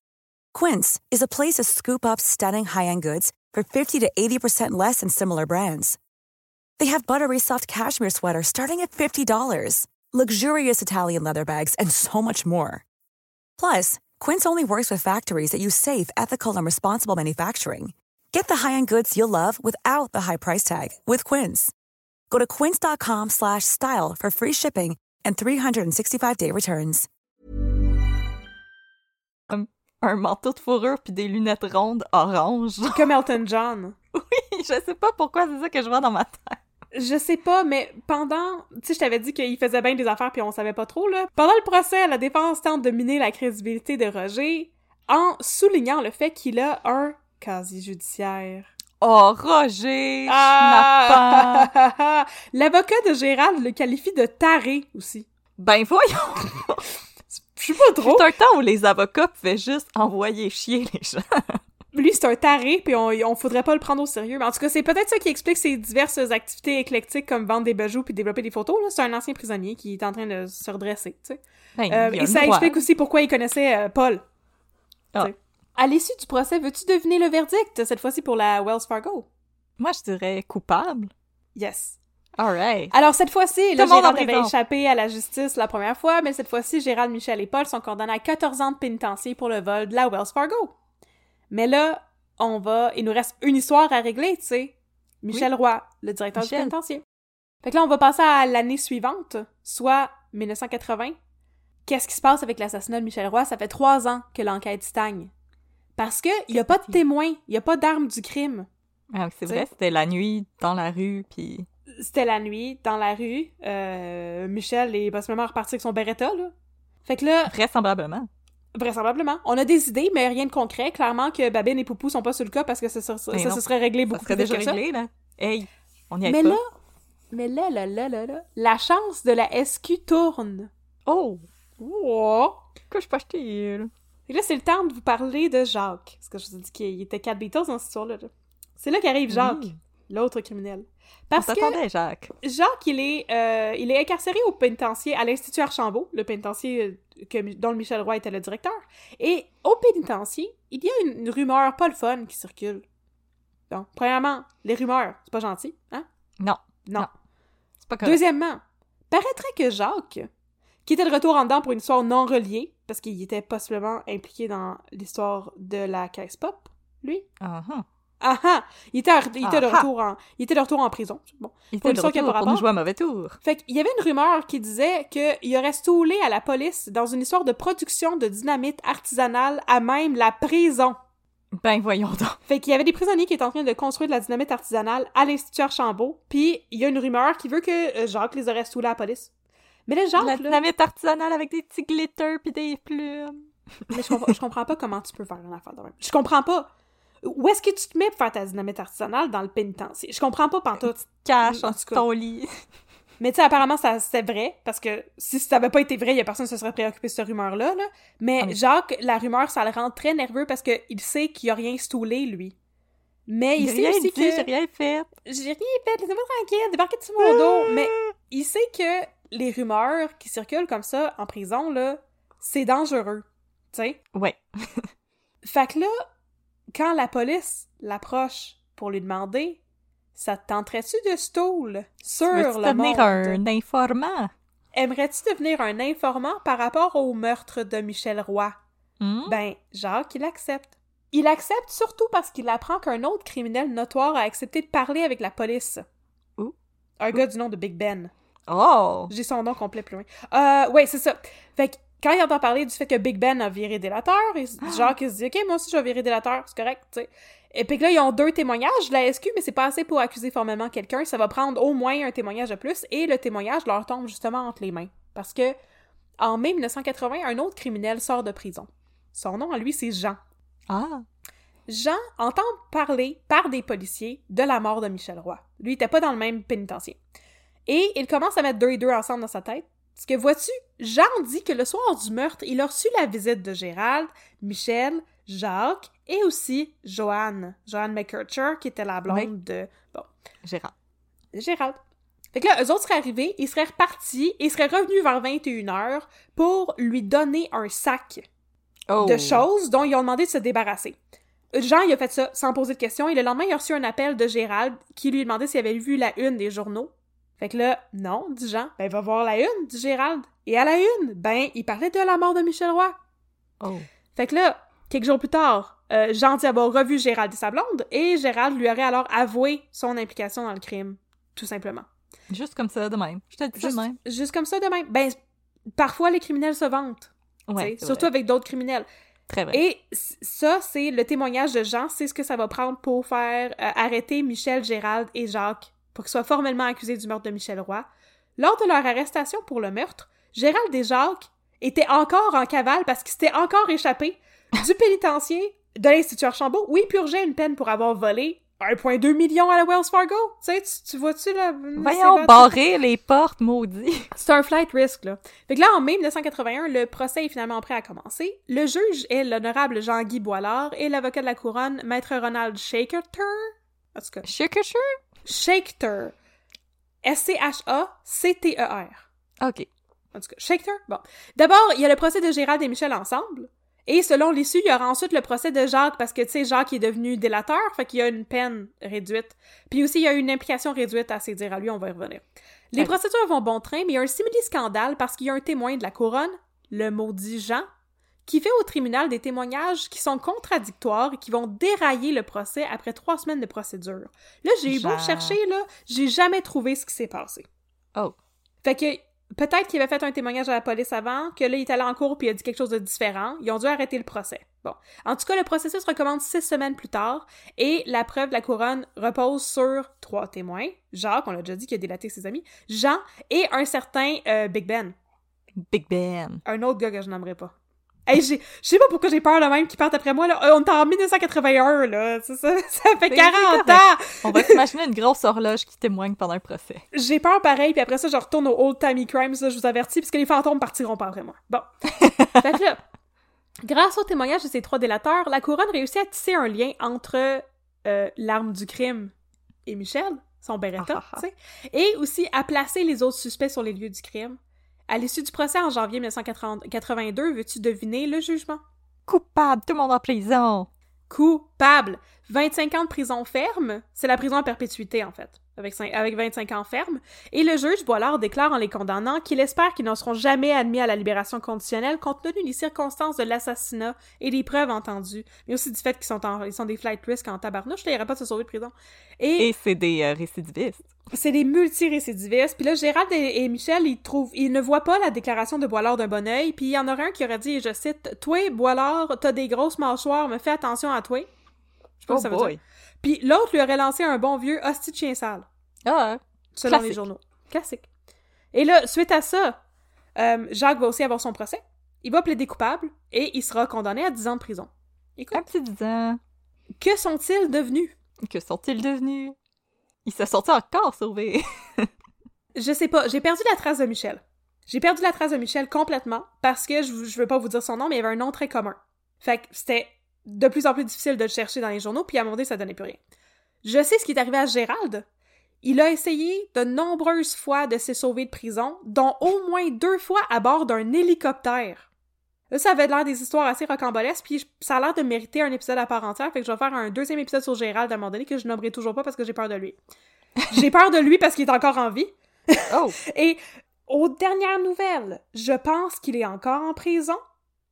Speaker 5: Quince is a place to scoop up stunning high-end goods for 50 to 80% less than similar brands. They have buttery soft cashmere sweaters starting at $50, luxurious Italian leather bags, and so much more. Plus, Quince only works with factories that use safe, ethical, and responsible manufacturing. Get the high-end goods you'll love without the high price tag with Quince. Go to quince.com slash style for free shipping and 365-day returns.
Speaker 2: un manteau de fourrure puis des lunettes rondes orange.
Speaker 4: Comme Elton John.
Speaker 2: Oui, je sais pas pourquoi c'est ça que je vois dans ma tête.
Speaker 4: Je sais pas, mais pendant... Tu sais, je t'avais dit qu'il faisait bien des affaires puis on savait pas trop, là. Pendant le procès, la défense tente de miner la crédibilité de Roger en soulignant le fait qu'il a un casier judiciaire.
Speaker 2: Oh, Roger,
Speaker 4: Ah! L'avocat de Gérald le qualifie de taré aussi.
Speaker 2: Ben voyons!
Speaker 4: Je sais pas trop.
Speaker 2: C'est un temps où les avocats pouvaient juste envoyer chier les gens.
Speaker 4: Lui, c'est un taré, puis on, on faudrait pas le prendre au sérieux. Mais en tout cas, c'est peut-être ça qui explique ses diverses activités éclectiques comme vendre des bijoux puis développer des photos. là. C'est un ancien prisonnier qui est en train de se redresser, tu sais.
Speaker 2: Ben,
Speaker 4: Euh, et ça
Speaker 2: droit.
Speaker 4: explique aussi pourquoi il connaissait euh, Paul.
Speaker 2: Ah.
Speaker 4: À l'issue du procès, veux-tu deviner le verdict, cette fois-ci pour la Wells Fargo?
Speaker 2: Moi, je dirais coupable.
Speaker 4: Yes.
Speaker 2: Alright.
Speaker 4: Alors cette fois-ci,
Speaker 2: le
Speaker 4: Gérald avait échappé à la justice la première fois, mais cette fois-ci, Gérald, Michel et Paul sont condamnés à 14 ans de pénitencier pour le vol de la Wells Fargo. Mais là, on va... Il nous reste une histoire à régler, tu sais. Michel Roy, le directeur
Speaker 2: Michel.
Speaker 4: du pénitencier. Fait que là, on va passer à l'année suivante, soit 1980. Qu'est-ce qui se passe avec l'assassinat de Michel Roy? Ça fait trois ans que l'enquête stagne. Parce que il y a pas de témoins, il y a pas d'armes du crime.
Speaker 2: Ah, c'est vrai, c'était la nuit, dans la rue, puis...
Speaker 4: C'était la nuit, dans la rue. Euh, Michel est possiblement reparti avec son Beretta, là. Fait que là,
Speaker 2: Vraisemblablement.
Speaker 4: vraisemblablement, on a des idées, mais rien de concret. Clairement que Babine et Poupou sont pas sur le cas parce que ça, ça, ça, ça se serait réglé
Speaker 2: Ça
Speaker 4: beaucoup
Speaker 2: serait
Speaker 4: plus vite
Speaker 2: déjà
Speaker 4: que ça.
Speaker 2: réglé, là. Hey, on y est
Speaker 4: Mais
Speaker 2: pas.
Speaker 4: là, mais là, là, là, là, là, la chance de la SQ tourne.
Speaker 2: Oh!
Speaker 4: Oh!
Speaker 2: Que je acheter, là?
Speaker 4: Et là, c'est le temps de vous parler de Jacques. Parce que je vous ai dit qu'il était quatre Beatles dans cette histoire-là. là. C'est là qu'arrive Jacques,
Speaker 2: Oui.
Speaker 4: l'autre criminel.
Speaker 2: On
Speaker 4: Parce que
Speaker 2: Jacques.
Speaker 4: Jacques, il est, euh, il est incarcéré au pénitencier à l'Institut Archambault, le pénitencier euh, que, dont Michel Roy était le directeur. Et au pénitencier, il y a une, une rumeur pas le fun qui circule. Bon, premièrement, les rumeurs, c'est pas gentil, hein?
Speaker 2: Non,
Speaker 4: Non.
Speaker 2: Non. c'est pas correct.
Speaker 4: Deuxièmement, paraîtrait que Jacques, qui était de retour en dedans pour une histoire non reliée, parce qu'il était possiblement impliqué dans l'histoire de la caisse pop, lui.
Speaker 2: Ah, ah.
Speaker 4: Ah ah! Il était, il était de retour en, il était de retour en prison. Bon.
Speaker 2: Il était de retour pour nous jouer mauvais tour.
Speaker 4: Fait qu'il y avait une rumeur qui disait qu'il aurait stoulé à la police dans une histoire de production de dynamite artisanale à même la prison.
Speaker 2: Ben, voyons donc.
Speaker 4: Fait qu'il y avait des prisonniers qui étaient en train de construire de la dynamite artisanale à l'Institut Archambault, puis il y a une rumeur qui veut que euh, Jacques les aurait stoulés à la police. Mais là, Jacques,
Speaker 2: La dynamite artisanale avec des petits glitters pis des plumes.
Speaker 4: mais je, comprends, je comprends pas comment tu peux faire une affaire de même. Je comprends pas. Où est-ce que tu te mets pour faire ta dynamite artisanale dans le pénitencier? Je comprends pas pantoute.
Speaker 2: Cache
Speaker 4: En
Speaker 2: en
Speaker 4: tout
Speaker 2: dessous
Speaker 4: cas.
Speaker 2: de ton lit.
Speaker 4: Mais tu sais, apparemment, ça c'est vrai, parce que si ça avait pas été vrai, il y a personne qui se serait préoccupé de cette rumeur-là. Là. Mais
Speaker 2: Ah oui.
Speaker 4: Jacques, la rumeur, ça le rend très nerveux parce qu'il sait qu'il a rien stoulé, lui. Mais il sait
Speaker 2: rien
Speaker 4: aussi
Speaker 2: dit,
Speaker 4: que...
Speaker 2: j'ai rien fait.
Speaker 4: J'ai rien fait, laissez-moi tranquille, débarquez sur mon dos. Mais il sait que les rumeurs qui circulent comme ça en prison, là, c'est dangereux. Tu sais?
Speaker 2: Ouais.
Speaker 4: Fait que là, quand la police l'approche pour lui demander Ça te tenterait-tu de stool sur
Speaker 2: Veux-tu
Speaker 4: le
Speaker 2: devenir
Speaker 4: monde?
Speaker 2: un informant?
Speaker 4: Aimerais-tu devenir un informant par rapport au meurtre de Michel Roy?
Speaker 2: Hmm?
Speaker 4: Ben, Jacques, il accepte. Il accepte surtout parce qu'il apprend qu'un autre criminel notoire a accepté de parler avec la police.
Speaker 2: Où?
Speaker 4: Un gars du nom de Big Ben.
Speaker 2: Oh!
Speaker 4: J'ai son nom complet plus loin. Euh, ouais, c'est ça. Fait que quand il entend parler du fait que Big Ben a viré délateur, il se- Jacques il se dit OK, moi aussi je vais virer délateur, c'est correct, tu sais. Et puis que là, ils ont deux témoignages de la SQ, mais c'est pas assez pour accuser formellement quelqu'un. Ça va prendre au moins un témoignage de plus, et le témoignage leur tombe justement entre les mains. Parce que en mai 1980, un autre criminel sort de prison. Son nom à lui, c'est Jean.
Speaker 2: Ah!
Speaker 4: Jean entend parler par des policiers de la mort de Michel Roy. Lui, il était pas dans le même pénitencier. Et il commence à mettre deux et deux ensemble dans sa tête. Parce que vois-tu, Jean dit que le soir du meurtre, il a reçu la visite de Gérald, Michel, Jacques et aussi Joanne. Joanne McCurcher, qui était la blonde
Speaker 2: Oui.
Speaker 4: de... Bon,
Speaker 2: Gérard.
Speaker 4: Gérald. Fait que là, eux autres seraient arrivés, ils seraient repartis et ils seraient revenus vers 21h pour lui donner un sac
Speaker 2: Oh!
Speaker 4: de choses dont ils ont demandé de se débarrasser. Jean, il a fait ça sans poser de questions, et le lendemain, il a reçu un appel de Gérald qui lui a demandé s'il avait vu la une des journaux. Fait que là, non, dit Jean, ben va voir la une, dit Gérald. Et à la une, ben, il parlait de la mort de Michel Roy.
Speaker 2: Oh!
Speaker 4: Fait que là, quelques jours plus tard, euh, Jean dit avoir revu Gérald et sa blonde, et Gérald lui aurait alors avoué son implication dans le crime, tout simplement.
Speaker 2: Juste comme ça, de même. Je te dis
Speaker 4: Juste,
Speaker 2: de même.
Speaker 4: juste comme ça de même. Ben, parfois, les criminels se vantent,
Speaker 2: Ouais,
Speaker 4: surtout avec d'autres criminels.
Speaker 2: Très vrai.
Speaker 4: Et ça, c'est le témoignage de Jean, c'est ce que ça va prendre pour faire euh, arrêter Michel, Gérald et Jacques pour qu'ils soient formellement accusés du meurtre de Michel Roy. Lors de leur arrestation pour le meurtre, Gérald et Jacques étaient encore en cavale parce qu'ils s'étaient encore échappés du pénitencier de l'Institut Archambault où ils purgeaient une peine pour avoir volé 1,2 million à la Wells Fargo. Tu sais, tu, tu vois-tu là?
Speaker 2: Voyons, barrer les portes, maudit.
Speaker 4: c'est un flight risk, là. Fait que là, en mai 1981, le procès est finalement prêt à commencer. Le juge est l'honorable Jean-Guy Boilard et l'avocat de la couronne, maître Ronald Shaker. En tout cas,
Speaker 2: Shaker
Speaker 4: Shaker. S-C-H-A-C-T-E-R.
Speaker 2: OK.
Speaker 4: En tout cas, Shaker. Bon. D'abord, il y a le procès de Gérald et Michel ensemble. Et selon l'issue, il y aura ensuite le procès de Jacques parce que, tu sais, Jacques est devenu délateur, fait qu'il y a une peine réduite. Puis aussi, il y a une implication réduite à ses dire à lui, on va y revenir. Les procédures vont bon train, mais il y a un simili-scandale parce qu'il y a un témoin de la couronne, le maudit Jean, qui fait au tribunal des témoignages qui sont contradictoires et qui vont dérailler le procès après trois semaines de procédure. Là, j'ai eu beau chercher, là, j'ai jamais trouvé ce qui s'est passé.
Speaker 2: Oh.
Speaker 4: Fait que peut-être qu'il avait fait un témoignage à la police avant, que là, il est allé en cours puis il a dit quelque chose de différent. Ils ont dû arrêter le procès. Bon. En tout cas, le processus recommence six semaines plus tard et la preuve de la couronne repose sur trois témoins. Jacques, on l'a déjà dit, qui a délaté ses amis. Jean et un certain euh, Big Ben.
Speaker 2: Big Ben.
Speaker 4: Un autre gars que je n'aimerais pas. Hey, je sais pas pourquoi j'ai peur de même qu'ils partent après moi, là. Euh, On est en 1981, là. Ça, ça fait
Speaker 2: C'est
Speaker 4: 40
Speaker 2: correct.
Speaker 4: ans!
Speaker 2: On va s'imaginer une grosse horloge qui témoigne pendant un procès.
Speaker 4: J'ai peur pareil, puis après ça, je retourne au Old Timey Crimes, là, je vous avertis, parce que les fantômes partiront pas après moi. Bon. fait que là, Grâce au témoignage de ces trois délateurs, la couronne réussit à tisser un lien entre euh, l'arme du crime et Michel, son Beretta, tu sais, et aussi à placer les autres suspects sur les lieux du crime. À l'issue du procès en janvier 1982, veux-tu deviner le jugement?
Speaker 2: Coupable, tout le monde en prison.
Speaker 4: Coupable. 25 ans de prison ferme, c'est la prison à perpétuité en fait, avec, avec 25 ans ferme. Et le juge Boilard déclare en les condamnant qu'il espère qu'ils ne seront jamais admis à la libération conditionnelle compte tenu des circonstances de l'assassinat et des preuves entendues, mais aussi du fait qu'ils sont, en- ils sont des flight risks en tabarnouche, là, il n'y aurait pas de se sauver de prison. Et,
Speaker 2: Et c'est des euh, récidivistes.
Speaker 4: c'est des multirécidivistes. Puis là, Gérald et, et Michel, ils trouvent, ils ne voient pas la déclaration de Boilard d'un bon oeil. Puis il y en aurait un qui aurait dit, et je cite, Toi, Boilard, t'as des grosses mâchoires, mais fais attention à toi. Je pas
Speaker 2: Oh
Speaker 4: que ça veut
Speaker 2: boy.
Speaker 4: dire. Puis l'autre lui aurait lancé un bon vieux hostie de chien sale,
Speaker 2: Ah,
Speaker 4: selon les journaux. Classique. Et là, suite à ça, euh, Jacques va aussi avoir son procès. Il va plaider coupable et il sera condamné à 10 ans de prison. Écoute,
Speaker 2: un petit 10 ans.
Speaker 4: que sont-ils devenus?
Speaker 2: Que sont-ils devenus? Ils se sont encore sauvés.
Speaker 4: Je sais pas, j'ai perdu la trace de Michel. J'ai perdu la trace de Michel complètement parce que je, je veux pas vous dire son nom, mais il avait un nom très commun. Fait que c'était de plus en plus difficile de le chercher dans les journaux, puis à un moment donné, ça donnait plus rien. Je sais ce qui est arrivé à Gérald. Il a essayé de nombreuses fois de se sauver de prison, dont au moins deux fois à bord d'un hélicoptère. Là, ça avait l'air des histoires assez rocambolesques, puis ça a l'air de mériter un épisode à part entière, fait que je vais faire un deuxième épisode sur Gérald à un moment donné que je nommerai toujours pas parce que j'ai peur de lui. j'ai peur de lui parce qu'il est encore en vie.
Speaker 2: Oh!
Speaker 4: Et aux dernières nouvelles, je pense qu'il est encore en prison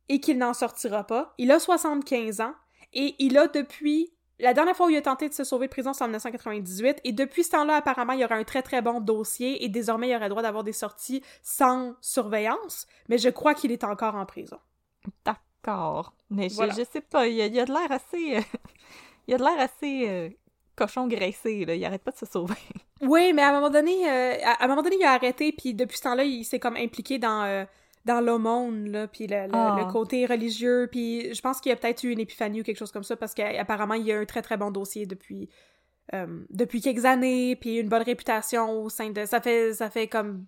Speaker 4: et qu'il n'en sortira pas. Il a 75 ans et il a depuis... La dernière fois où il a tenté de se sauver de prison, c'est en 1998, et depuis ce temps-là, apparemment, il y aura un très très bon dossier, et désormais, il aurait droit d'avoir des sorties sans surveillance, mais je crois qu'il est encore en prison.
Speaker 2: D'accord. Mais je,
Speaker 4: Voilà.
Speaker 2: je sais pas, il y a, de l'air assez. euh, il y a de l'air assez euh, cochon graissé, là. Il arrête pas de se sauver.
Speaker 4: Oui, mais à un moment donné, euh, à, à un moment donné, il a arrêté, puis depuis ce temps-là, il s'est comme impliqué dans, euh, dans l'aumône, là, puis le, le-
Speaker 2: Ah.
Speaker 4: le côté religieux, puis je pense qu'il a peut-être eu une épiphanie ou quelque chose comme ça, parce qu'apparemment, il y a un très très bon dossier depuis, euh, depuis quelques années, puis une bonne réputation au sein de... Ça fait, ça fait comme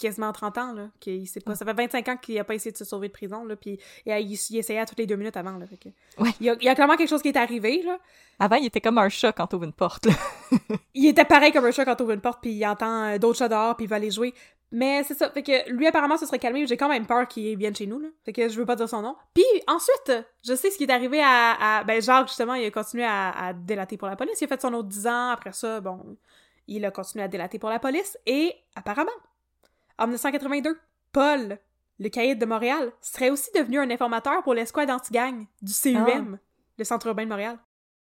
Speaker 4: quasiment 30 ans, là, qu'il sait pas... Ça fait 25 ans qu'il a pas essayé de se sauver de prison, là, puis euh, il, il essayait à toutes les deux minutes avant, là, fait que...
Speaker 2: Ouais.
Speaker 4: Il y a, il y a clairement quelque chose qui est arrivé, là,
Speaker 2: Avant, il était comme un chat quand t'ouvres une porte, là.
Speaker 4: il était pareil comme un chat quand on ouvre une porte puis il entend euh, d'autres chats dehors puis il va aller jouer. Mais c'est ça, fait que lui apparemment se serait calmé, j'ai quand même peur qu'il vienne chez nous là. Fait que je veux pas dire son nom. Puis ensuite, je sais ce qui est arrivé à, à- ben Jacques justement, il a continué à, à délater pour la police, il a fait son autre 10 ans après ça, bon, il a continué à délater pour la police et apparemment en 1982, Paul le caïd de Montréal serait aussi devenu un informateur pour l'escouade anti-gang du CUM, le Centre urbain de Montréal.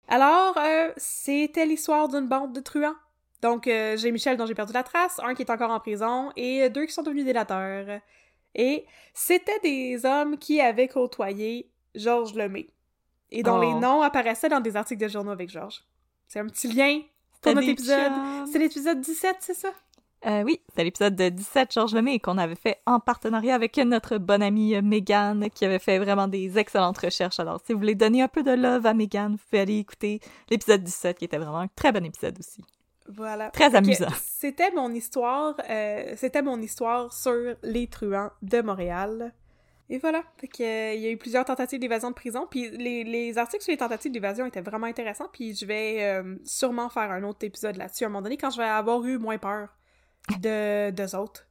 Speaker 4: Alors, euh, c'était l'histoire d'une bande de truands. Donc, euh, j'ai Michel dont j'ai perdu la trace, un qui est encore en prison, et deux qui sont devenus délateurs. Et c'était des hommes qui avaient côtoyé Georges Lemay, et dont
Speaker 2: Oh.
Speaker 4: les noms apparaissaient dans des articles de journaux avec Georges. C'est un petit lien pour notre épisode. C'est l'épisode 17, c'est ça?
Speaker 2: Euh, oui, c'est l'épisode de 17 Georges Lemay qu'on avait fait en partenariat avec notre bonne amie Megan qui avait fait vraiment des excellentes recherches. Alors, si vous voulez donner un peu de love à Megan, vous pouvez aller écouter l'épisode 17 qui était vraiment un très bon épisode aussi.
Speaker 4: Voilà.
Speaker 2: Très amusant.
Speaker 4: C'était mon histoire, euh, c'était mon histoire sur les truands de Montréal. Et voilà. Fait que, euh, il y a eu plusieurs tentatives d'évasion de prison, puis les, les articles sur les tentatives d'évasion étaient vraiment intéressants, puis je vais euh, sûrement faire un autre épisode là-dessus à un moment donné quand je vais avoir eu moins peur de d'eux autres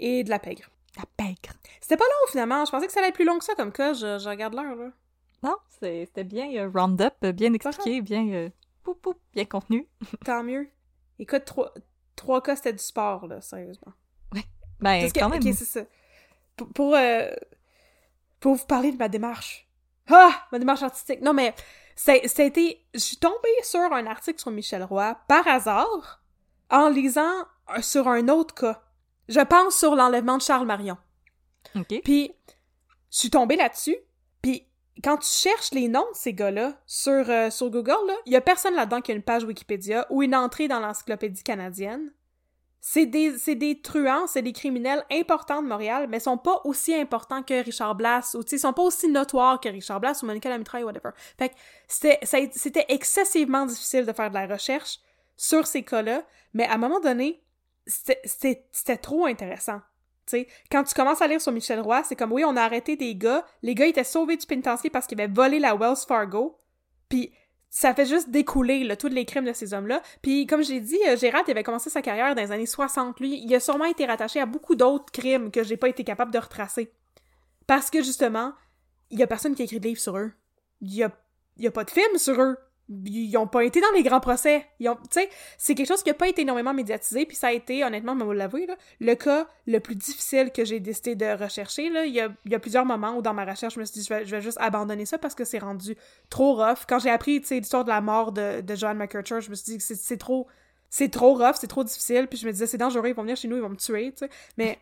Speaker 4: et de la pègre.
Speaker 2: La pègre.
Speaker 4: C'était pas long finalement, je pensais que ça allait être plus long que ça comme cas, je, je regarde l'heure là.
Speaker 2: Non, c'était bien round-up, bien expliqué, bien, bien contenu.
Speaker 4: Tant mieux. Écoute, trois, trois cas c'était du sport là, sérieusement.
Speaker 2: Ben,
Speaker 4: Parce que,
Speaker 2: quand même.
Speaker 4: c'est ça. Pour, pour, euh, pour vous parler de ma démarche. Ah! Ma démarche artistique. Non, mais ça a été... Je suis tombée sur un article sur Michel Roy, par hasard, en lisant euh, sur un autre cas. Je pense sur l'enlèvement de Charles Marion.
Speaker 2: OK.
Speaker 4: Puis, je suis tombée là-dessus, puis quand tu cherches les noms de ces gars-là sur, euh, sur Google, il y a personne là-dedans qui a une page Wikipédia ou une entrée dans l'encyclopédie canadienne. C'est des, des truands, c'est des criminels importants de Montréal, mais sont pas aussi importants que Richard Blas, ou sais, sont pas aussi notoires que Richard Blas ou Monica Lamitraille, whatever. Fait que c'était, excessivement difficile de faire de la recherche sur ces cas-là, mais à un moment donné, c'était trop intéressant. Quand tu commences à lire sur Michel Roy, c'est comme, oui, on a arrêté des gars, les gars étaient sauvés du pénitencier parce qu'ils avaient volé la Wells Fargo, puis ça fait juste découler tous les crimes de ces hommes-là. Puis comme je l'ai dit, euh, Gérard avait commencé sa carrière dans les années 60. Lui, il a sûrement été rattaché à beaucoup d'autres crimes que j'ai pas été capable de retracer. Parce que justement, il y a personne qui écrit de livre sur eux. Il y a, a pas de film sur eux. Ils ont pas été dans les grands procès. C'est quelque chose qui a pas été énormément médiatisé, puis ça a été, honnêtement, je vais vous l'avouer, là, le cas le plus difficile que j'ai décidé de rechercher. Il, y a, plusieurs moments où dans ma recherche, je me suis dit, je vais, je vais juste abandonner ça parce que c'est rendu trop rough. Quand j'ai appris, l'histoire de la mort de, de John McCurcher, je me suis dit que c'est, trop, rough, c'est trop difficile, puis je me disais, c'est dangereux, ils vont venir chez nous, ils vont me tuer. Mais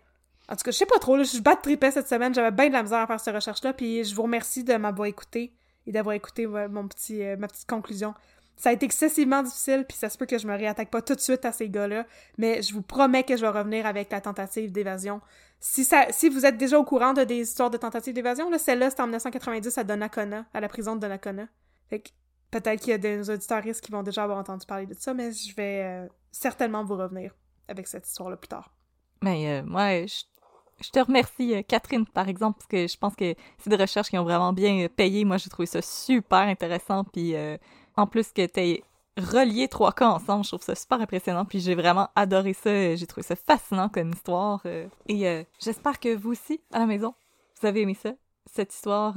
Speaker 4: en tout cas, je sais pas trop, je batte tripais cette semaine, j'avais bien de la misère à faire cette recherche-là, puis je vous remercie de m'avoir écouté et d'avoir écouté mon petit, euh, ma petite conclusion. Ça a été excessivement difficile, puis ça se peut que je me réattaque pas tout de suite à ces gars-là, mais je vous promets que je vais revenir avec la tentative d'évasion. Si ça, si vous êtes déjà au courant de des histoires de tentative d'évasion, là, celle-là, c'était en 1990 à Donnacona, à la prison de Donnacona. Fait que peut-être qu'il y a des auditeurs qui vont déjà avoir entendu parler de ça, mais je vais euh, certainement vous revenir avec cette histoire-là plus tard.
Speaker 2: Mais euh, moi, je te remercie, euh, Catherine, par exemple, parce que je pense que c'est des recherches qui ont vraiment bien euh, payé. Moi, j'ai trouvé ça super intéressant, puis euh, en plus que t'aies relié trois cas ensemble, je trouve ça super impressionnant, puis j'ai vraiment adoré ça. J'ai trouvé ça fascinant comme histoire. et euh, j'espère que vous aussi, à la maison, vous avez aimé ça, cette histoire.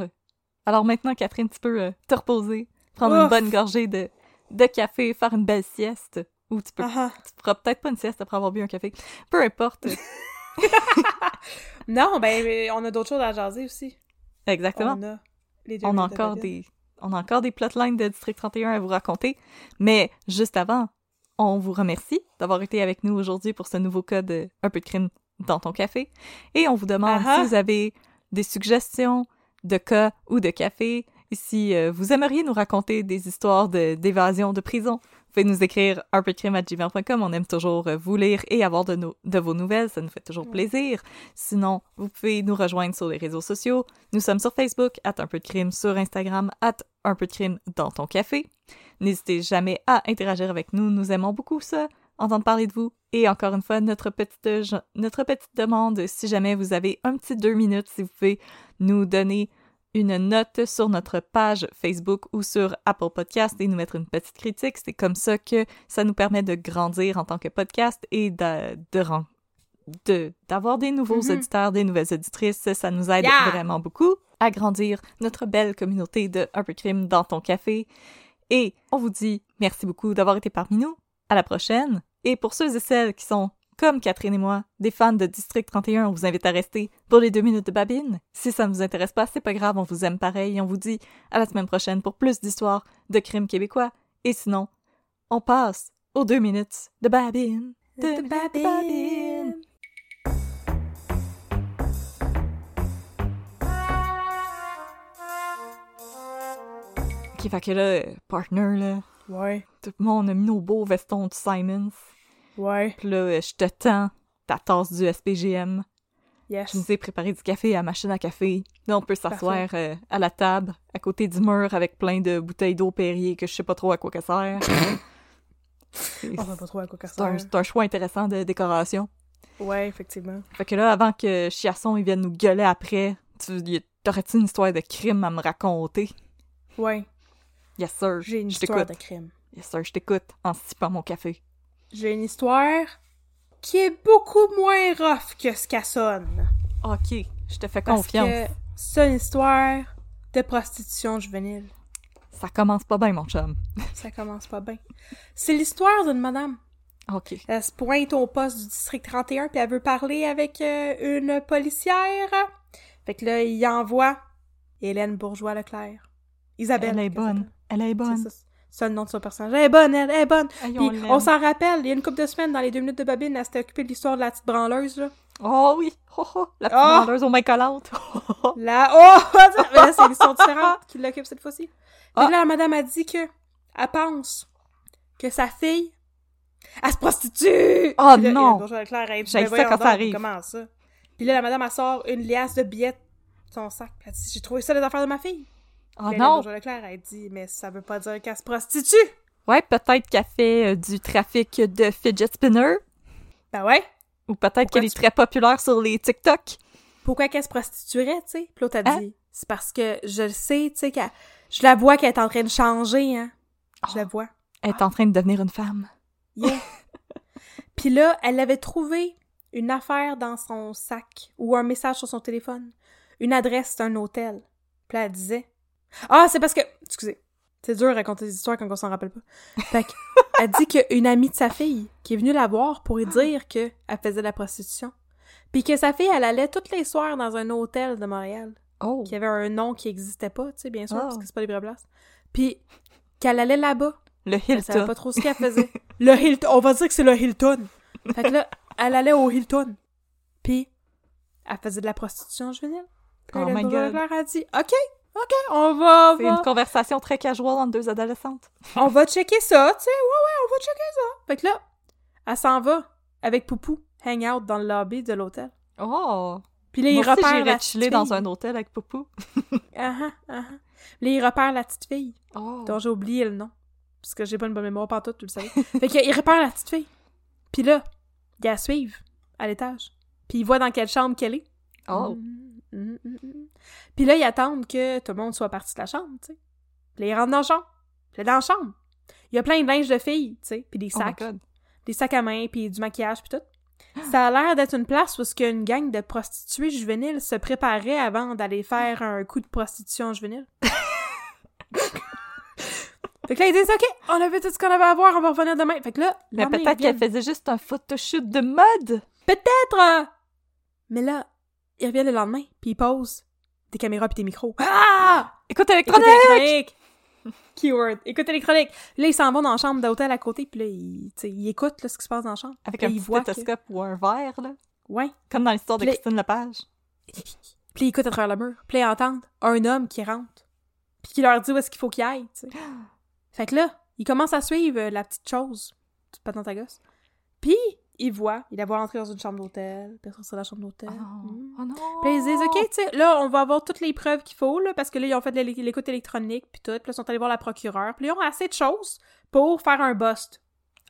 Speaker 2: Alors maintenant, Catherine, tu peux euh, te reposer, prendre une bonne gorgée de, de café, faire une belle sieste. Ou tu peux
Speaker 4: Ah ah.
Speaker 2: tu feras peut-être pas une sieste après avoir bu un café. Peu importe.
Speaker 4: Non, ben, on a d'autres choses à jaser aussi.
Speaker 2: Exactement.
Speaker 4: On a les deux
Speaker 2: On a
Speaker 4: minutes de
Speaker 2: encore des on a encore des plotlines de District 31 à vous raconter, mais juste avant, on vous remercie d'avoir été avec nous aujourd'hui pour ce nouveau cas de Un peu de crime dans ton café et on vous demande si vous avez des suggestions de cas ou de café, et si euh, vous aimeriez nous raconter des histoires de- d'évasion de, prison. Vous pouvez nous écrire un peu de crime à gmail.com. On aime toujours euh, vous lire et avoir de, nos- de vos nouvelles. Ça nous fait toujours plaisir. Sinon, vous pouvez nous rejoindre sur les réseaux sociaux. Nous sommes sur Facebook, at un peu de crime, sur Instagram, at un peu de crime dans ton café. N'hésitez jamais à interagir avec nous. Nous aimons beaucoup ça, entendre parler de vous. Et encore une fois, notre petite, notre petite demande, si jamais vous avez un petit deux minutes, si vous pouvez nous donner une note sur notre page Facebook ou sur Apple Podcast et nous mettre une petite critique. C'est comme ça que ça nous permet de grandir en tant que podcast et de, de, d'avoir des nouveaux
Speaker 4: Mhm.
Speaker 2: auditeurs, des nouvelles auditrices. Ça nous aide
Speaker 4: Yeah!
Speaker 2: vraiment beaucoup à grandir notre belle communauté de de crime dans ton café. Et on vous dit merci beaucoup d'avoir été parmi nous. À la prochaine. Et pour ceux et celles qui sont, comme Catherine et moi, des fans de District 31, on vous invite à rester pour les deux minutes de babine. Si ça ne vous intéresse pas, c'est pas grave, on vous aime pareil. Et on vous dit à la semaine prochaine pour plus d'histoires de crimes québécois. Et sinon, on passe aux deux minutes de babine.
Speaker 4: De
Speaker 2: babine. Ok, fait que là, euh, partner, là,
Speaker 4: Ouais,
Speaker 2: tout le monde a mis nos beaux vestons de Simons.
Speaker 4: Ouais,
Speaker 2: Puis là, euh, je te tends ta tasse du SPGM.
Speaker 4: yes.
Speaker 2: Je nous ai préparé du café à la machine à café. Là, on peut s'asseoir euh, à la table, à côté du mur, avec plein de bouteilles d'eau Perrier que je sais pas trop à quoi ça sert. C'est
Speaker 4: On sait pas trop à quoi
Speaker 2: un,
Speaker 4: sert.
Speaker 2: c'est un choix intéressant de décoration.
Speaker 4: Ouais, effectivement.
Speaker 2: Fait que là, avant que Chiasson il vienne nous gueuler après, tu t'aurais-tu une histoire de crime à me raconter?
Speaker 4: Ouais,
Speaker 2: Yes, sir.
Speaker 4: j'ai une
Speaker 2: je
Speaker 4: histoire de crime.
Speaker 2: Yes, sir, je t'écoute en sippant mon café.
Speaker 4: J'ai une histoire qui est beaucoup moins rough que ce qu'elle sonne.
Speaker 2: Ok, je te fais
Speaker 4: Parce
Speaker 2: confiance.
Speaker 4: que c'est une histoire de prostitution juvénile.
Speaker 2: Ça commence pas bien, mon chum.
Speaker 4: Ça commence pas bien. C'est l'histoire d'une madame.
Speaker 2: Ok.
Speaker 4: Elle se pointe au poste du district 31 puis elle veut parler avec euh, une policière. Fait que là, il envoie Hélène Bourgeois-Leclerc. Isabelle.
Speaker 2: Elle est bonne. Elle est bonne.
Speaker 4: Ça. C'est le nom de son personnage. Elle est bonne, elle, elle est bonne. Puis
Speaker 2: on l'aime.
Speaker 4: on s'en rappelle, il y a une couple de semaines, dans les deux minutes de Babine, elle s'était occupée de l'histoire de la petite branleuse, là.
Speaker 2: Oh oui! Oh, oh, la petite
Speaker 4: Oh!
Speaker 2: vendeuse aux mains collantes!
Speaker 4: Là, oh! Mais là, c'est une histoire différente qui l'occupe cette fois-ci.
Speaker 2: Ah.
Speaker 4: là, la madame a dit que elle pense que sa fille, elle se prostitue!
Speaker 2: Oh
Speaker 4: Puis là,
Speaker 2: non!
Speaker 4: Ben
Speaker 2: ça
Speaker 4: voyons
Speaker 2: quand ça arrive.
Speaker 4: Comment ça? Puis là, la madame, elle sort une liasse de billets de son sac. Puis elle dit, j'ai trouvé ça les affaires de ma fille.
Speaker 2: Oh non!
Speaker 4: Bourgeois-Leclerc, elle dit, mais ça veut pas dire qu'elle se prostitue!
Speaker 2: Ouais, peut-être qu'elle fait euh, du trafic de fidget spinner.
Speaker 4: Ben ouais!
Speaker 2: Ou peut-être qu'elle est très populaire sur les TikTok.
Speaker 4: Pourquoi qu'elle se prostituerait, tu sais? L'autre a
Speaker 2: Hein?
Speaker 4: dit, c'est parce que je le sais, tu sais, qu'elle... Je la vois qu'elle est en train de changer, hein. Je la vois.
Speaker 2: Elle est en train de devenir une femme.
Speaker 4: Yeah. Puis là, elle avait trouvé une affaire dans son sac ou un message sur son téléphone. Une adresse d'un hôtel. Puis là, elle disait... Ah, c'est parce que... Excusez. C'est dur de raconter des histoires quand on s'en rappelle pas. Fait que, elle dit qu'une amie de sa fille qui est venue la voir pour lui dire qu'elle faisait de la prostitution. Puis que sa fille, elle allait tous les soirs dans un hôtel de Montréal.
Speaker 2: Oh.
Speaker 4: Qui avait un nom qui existait pas, tu sais, bien sûr,
Speaker 2: Oh.
Speaker 4: parce que c'est pas des vraies places. Puis qu'elle allait là-bas.
Speaker 2: Le
Speaker 4: Elle savait
Speaker 2: Hilton.
Speaker 4: pas trop ce qu'elle faisait. le Hilton. On va dire que c'est le Hilton. Fait que là, elle allait au Hilton. Puis, elle faisait de la prostitution juvénile.
Speaker 2: Oh my God.
Speaker 4: a dit, OK, OK, on va,
Speaker 2: C'est
Speaker 4: va-
Speaker 2: une conversation très casual entre deux adolescentes.
Speaker 4: on va checker ça, tu sais, ouais, ouais, on va checker ça. Fait que là, elle s'en va avec Poupou, hang out dans le lobby de l'hôtel.
Speaker 2: Oh!
Speaker 4: Puis là, il
Speaker 2: Moi
Speaker 4: repère
Speaker 2: j'irais
Speaker 4: la petite
Speaker 2: chiller dans un hôtel avec Poupou.
Speaker 4: Ah, ah, ah. Là, il repère la petite fille.
Speaker 2: Oh!
Speaker 4: dont j'ai oublié le nom. Parce que j'ai pas une bonne mémoire pantoute, tu le savais. fait qu'il repère la petite fille. Puis là, il la suivre à l'étage. Puis il voit dans quelle chambre qu'elle est.
Speaker 2: Oh!
Speaker 4: Mm, mm, mm, mm. Puis là, ils attendent que tout le monde soit parti de la chambre, tu sais. Puis là, ils rentrent dans la chambre. Puis là, dans la chambre, il y a plein de linge de filles, tu sais. Puis des
Speaker 2: Oh
Speaker 4: sacs. Des sacs à main, puis du maquillage, puis tout. Ça a l'air d'être une place où ce qu'une gang de prostituées juvéniles se préparait avant d'aller faire un coup de prostitution juvénile. fait que là, ils disent, OK, on a fait tout ce qu'on avait à voir, on va revenir demain. Fait que là,
Speaker 2: Mais peut-être qu'elle faisait juste un photoshoot de mode!
Speaker 4: Peut-être! Mais là, ils reviennent le lendemain, puis ils posent des caméras puis des micros. Ah!
Speaker 2: Écoute,
Speaker 4: Écoute
Speaker 2: électronique!
Speaker 4: électronique! Keyword. Écoute électronique. Là, ils s'en vont dans la chambre d'hôtel à côté, puis là, ils, écoutent là, ce qui se passe dans la chambre.
Speaker 2: Avec un
Speaker 4: que-
Speaker 2: stéthoscope ou un verre, là.
Speaker 4: Ouais.
Speaker 2: Comme dans l'histoire de Christine Lepage.
Speaker 4: Puis ils écoutent à travers le mur. Puis ils entendent un homme qui rentre. Puis qui leur dit où est-ce qu'il faut qu'il aille, tu sais. Fait que là, ils commencent à suivre euh, la petite chose. Petite patente à gosse. Puis ils voient, ils la voient entrer dans une chambre d'hôtel. Sort de la chambre d'hôtel.
Speaker 2: Oh,
Speaker 4: Mm.
Speaker 2: oh non!
Speaker 4: Puis ils disent, OK, tu sais, là, on va avoir toutes les preuves qu'il faut, là, parce que là, ils ont fait l'écoute électronique, puis tout. Puis là, ils sont allés voir la procureure. Puis là, ils ont assez de choses pour faire un bust.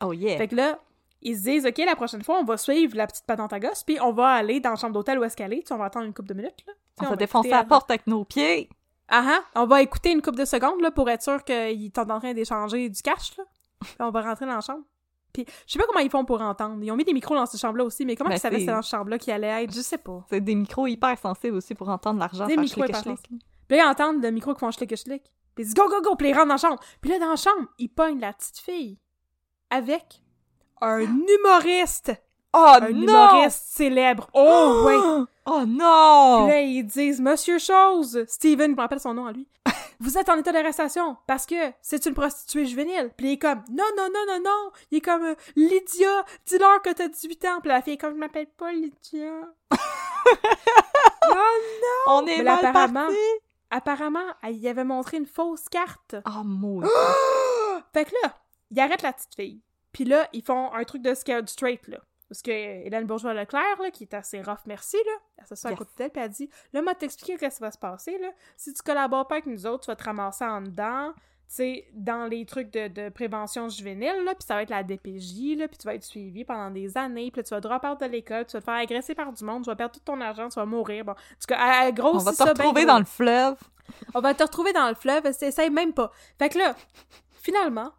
Speaker 2: Oh yeah!
Speaker 4: Fait que là, ils se disent, OK, la prochaine fois, on va suivre la petite patente à gosse, puis on va aller dans la chambre d'hôtel où est-ce qu'elle est. Tu on va attendre une couple de minutes, là.
Speaker 2: On va
Speaker 4: va
Speaker 2: défoncer la porte avec nos pieds!
Speaker 4: Ah ah, on va écouter une couple de secondes, là, pour être sûr qu'ils sont en train d'échanger du cash, là. Puis on va rentrer dans la chambre. Puis je sais pas comment ils font pour entendre. Ils ont mis des micros dans cette chambre-là aussi, mais comment
Speaker 2: Ben,
Speaker 4: ils savaient que
Speaker 2: c'est-
Speaker 4: c'était dans cette chambre-là qui allait être? Je sais pas.
Speaker 2: C'est des micros hyper sensibles aussi pour entendre l'argent
Speaker 4: Des micros hyper sensibles. Puis là, ils entendent le micro qui font schlick schlick. Puis ils disent go, go, go, puis ils rentrent dans la chambre. Puis là, dans la chambre, ils pognent la petite fille avec un humoriste.
Speaker 2: Oh
Speaker 4: un
Speaker 2: non!
Speaker 4: humoriste célèbre. Oh, ouais!
Speaker 2: Oh non!
Speaker 4: Puis là, ils disent Monsieur Chose, Steven, je me rappelle son nom à lui. Vous êtes en état d'arrestation parce que c'est une prostituée juvénile. Puis il est comme Non, non, non, non, non. Il est comme euh, Lydia, dis-leur que t'as 18 ans. Puis la fille est comme Je m'appelle pas Lydia.
Speaker 2: On est
Speaker 4: Mais là,
Speaker 2: mal
Speaker 4: apparemment-
Speaker 2: parti!
Speaker 4: Apparemment, elle y avait montré une fausse carte.
Speaker 2: Oh mon
Speaker 4: Fait que là, ils arrêtent la petite fille. Puis là, ils font un truc de scared straight, là. Parce que Hélène Bourgeois-Leclerc, là, qui est assez rough, merci, là, elle s'assoit
Speaker 2: Yes.
Speaker 4: à côté d'elle, puis elle dit Là, moi, t'expliquer qu'est-ce qui va se passer, là. Si tu collabores pas avec nous autres, tu vas te ramasser en dedans, tu sais, dans les trucs de, de prévention juvénile, là, puis ça va être la DPJ, là, puis tu vas être suivi pendant des années, puis là, tu vas drop out de l'école, tu vas te faire agresser par du monde, tu vas perdre tout ton argent, tu vas mourir. Bon, tout cas, elle, elle
Speaker 2: On
Speaker 4: grossit
Speaker 2: va
Speaker 4: ben
Speaker 2: retrouver
Speaker 4: gros.
Speaker 2: dans le fleuve.
Speaker 4: On va te retrouver dans le fleuve, essaye même pas. Fait que là, finalement,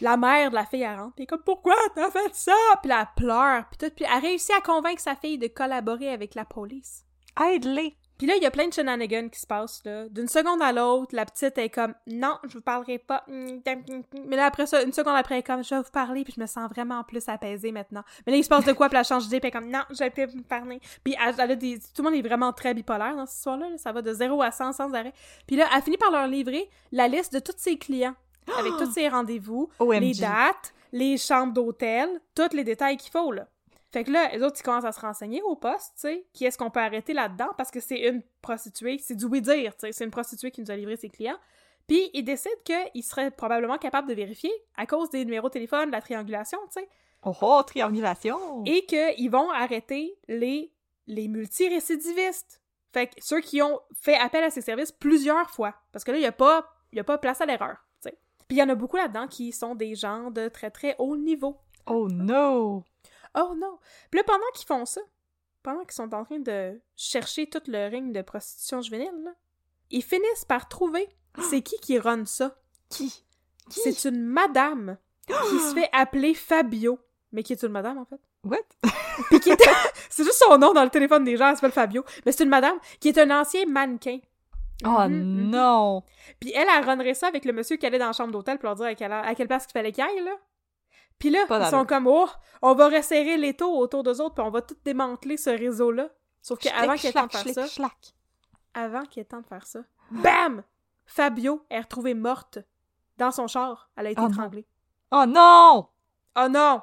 Speaker 4: la mère de la fille, elle rentre, pis comme, pourquoi t'as fait ça? Puis elle pleure, puis tout, puis elle réussit à convaincre sa fille de collaborer avec la police.
Speaker 2: Aide-les!
Speaker 4: Puis là, il y a plein de shenanigans qui se passent, là. D'une seconde à l'autre, la petite est comme, non, je vous parlerai pas. Mais là, après ça, une seconde après, elle est comme, je vais vous parler, puis je me sens vraiment plus apaisée maintenant. Mais là, il se passe de quoi, puis elle change d'idée, puis elle est comme, non, je vais plus vous parler. Puis elle, elle a des... tout le monde est vraiment très bipolaire dans cette histoire-là, là. Ça va de 0 à 100 sans arrêt. Puis là, elle finit par leur livrer la liste de tous ses clients, avec tous ses rendez-vous, les dates, les chambres d'hôtel, tous les détails qu'il faut, là. Fait que là, les autres, ils commencent à se renseigner au poste, tu sais, qui est-ce qu'on peut arrêter là-dedans, parce que c'est une prostituée, c'est du oui-dire, tu sais, c'est une prostituée qui nous a livré ses clients. Puis ils décident qu'ils seraient probablement capables de vérifier à cause des numéros de téléphone, de la triangulation, tu sais,
Speaker 2: Oh, oh, triangulation!
Speaker 4: et qu'ils vont arrêter les, les multirécidivistes. Fait que ceux qui ont fait appel à ces services plusieurs fois. Parce que là, il n'y a, pas- y a pas place à l'erreur. Puis il y en a beaucoup là-dedans qui sont des gens de très très haut niveau.
Speaker 2: Oh no!
Speaker 4: Oh non! Puis là, pendant qu'ils font ça, pendant qu'ils sont en train de chercher tout le ring de prostitution juvénile, là, ils finissent par trouver c'est qui qui run ça.
Speaker 2: Qui?
Speaker 4: C'est une madame qui se fait appeler Fabio. Mais qui est une madame, en fait?
Speaker 2: What?
Speaker 4: Puis qui est... c'est juste son nom dans le téléphone des gens, elle s'appelle Fabio. Mais c'est une madame qui est un ancien mannequin.
Speaker 2: Oh
Speaker 4: Mhm, mhm.
Speaker 2: non!
Speaker 4: Puis elle, elle runnerait ça avec le monsieur qui allait dans la chambre d'hôtel pour leur dire à quelle, heure- à quelle place il fallait qu'il aille, là. Puis là,
Speaker 2: Pas
Speaker 4: ils sont comme, oh, on va resserrer les taux autour d'eux autres, puis on va tout démanteler ce réseau-là. Sauf qu'avant qu'il y ait temps de faire ça, avant qu'il y ait temps de faire ça, BAM! Fabio est retrouvée morte dans son char. Elle a été
Speaker 2: Oh non.
Speaker 4: étranglée.
Speaker 2: Oh non!
Speaker 4: Oh non!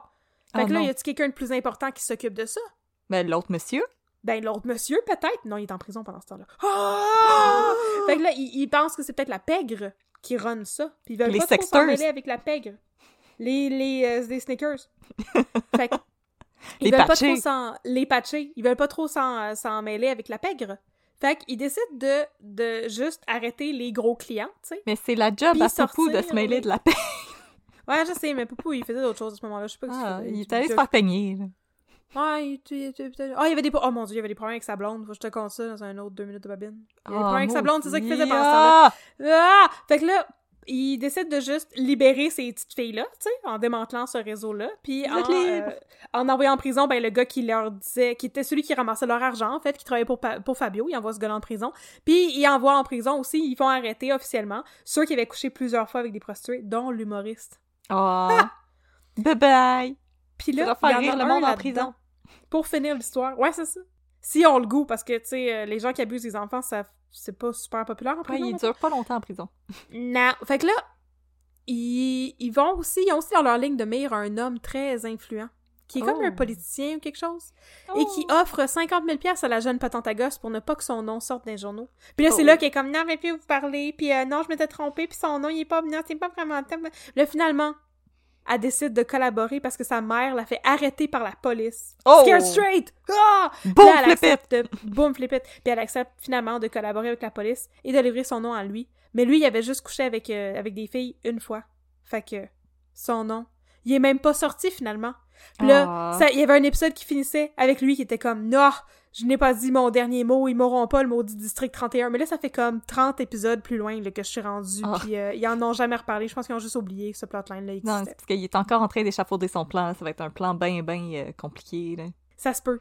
Speaker 4: Fait
Speaker 2: Oh
Speaker 4: que là,
Speaker 2: non.
Speaker 4: y a-tu quelqu'un de plus important qui s'occupe de ça?
Speaker 2: Mais l'autre monsieur?
Speaker 4: Ben, l'autre monsieur, peut-être? Non, il est en prison pendant ce temps-là. Ah! fait que là, il, il pense que c'est peut-être la pègre qui run ça. Puis ils veulent
Speaker 2: Les
Speaker 4: pas trop s'en mêler avec la pègre. Les, les, euh, les sneakers. fait que, ils
Speaker 2: Les
Speaker 4: veulent pas trop s'en... Les patchés. Ils veulent pas trop s'en, euh, s'en mêler avec la pègre. Fait qu'ils décident de, de juste arrêter les gros clients, tu sais.
Speaker 2: Mais c'est la job à Poupou de se mêler de la paix.
Speaker 4: Ouais, je sais, mais Poupou, il faisait d'autres choses à ce moment-là. Je sais pas ce qu'il
Speaker 2: Ah, il est allé se faire peigner. Là.
Speaker 4: Ouais, il Ah, il y avait des... Oh mon dieu, il y avait des problèmes avec sa blonde. Faut que je te conte ça dans un autre deux minutes de babine. Il y avait des
Speaker 2: Ah,
Speaker 4: problèmes avec sa blonde, c'est ça qu'il faisait pendant ce temps-là.
Speaker 2: maudit.
Speaker 4: Ah! Fait que là, il décide de juste libérer ces petites filles-là, tu sais, en démantelant ce réseau-là, puis en, euh, en envoyant en prison, ben, le gars qui leur disait, qui était celui qui ramassait leur argent, en fait, qui travaillait pour, pour Fabio, il envoie ce gars-là en prison, puis il envoie en prison aussi, ils font arrêter officiellement ceux qui avaient couché plusieurs fois avec des prostituées, dont l'humoriste.
Speaker 2: Ah! Bye bye!
Speaker 4: Puis là, il y en a
Speaker 2: le monde en prison.
Speaker 4: Pour finir l'histoire, ouais, c'est ça. Si on le goût, parce que, tu sais, euh, les gens qui abusent des enfants, ça, c'est pas super populaire en
Speaker 2: Ouais,
Speaker 4: prison.
Speaker 2: il
Speaker 4: mettons.
Speaker 2: dure pas longtemps en prison.
Speaker 4: Non. Fait que là, ils, ils vont aussi, ils ont aussi dans leur ligne de mire un homme très influent, qui est comme
Speaker 2: Oh.
Speaker 4: un politicien ou quelque chose, et qui offre 50 000 pièces à la jeune patente à gosse pour ne pas que son nom sorte les journaux. Puis là, c'est
Speaker 2: Oh.
Speaker 4: là qu'elle est comme, non, mais plus vous parler, puis euh, non, je m'étais trompée, puis son nom, il est pas, non, c'est pas vraiment... Là, finalement, elle décide de collaborer parce que sa mère l'a fait arrêter par la police.
Speaker 2: Oh!
Speaker 4: Scared straight! Ah! Puis
Speaker 2: Boom,
Speaker 4: là, elle
Speaker 2: flip it!
Speaker 4: accepte de- Boom, flip it. Puis elle accepte finalement de collaborer avec la police et de livrer son nom à lui. Mais lui, il avait juste couché avec, euh, avec des filles une fois. Fait que son nom, il est même pas sorti finalement. Puis là,
Speaker 2: Ah.
Speaker 4: il y avait un épisode qui finissait avec lui qui était comme Non, je n'ai pas dit mon dernier mot, ils m'auront pas le maudit District 31. Mais là, ça fait comme 30 épisodes plus loin là, que je suis rendue.
Speaker 2: Ah.
Speaker 4: Puis euh, ils en ont jamais reparlé. Je pense qu'ils ont juste oublié que ce plotline-là
Speaker 2: Non,
Speaker 4: existait.
Speaker 2: parce qu'il est encore en train d'échafauder son plan. Ça va être un plan bien, bien compliqué. Là.
Speaker 4: Ça se peut.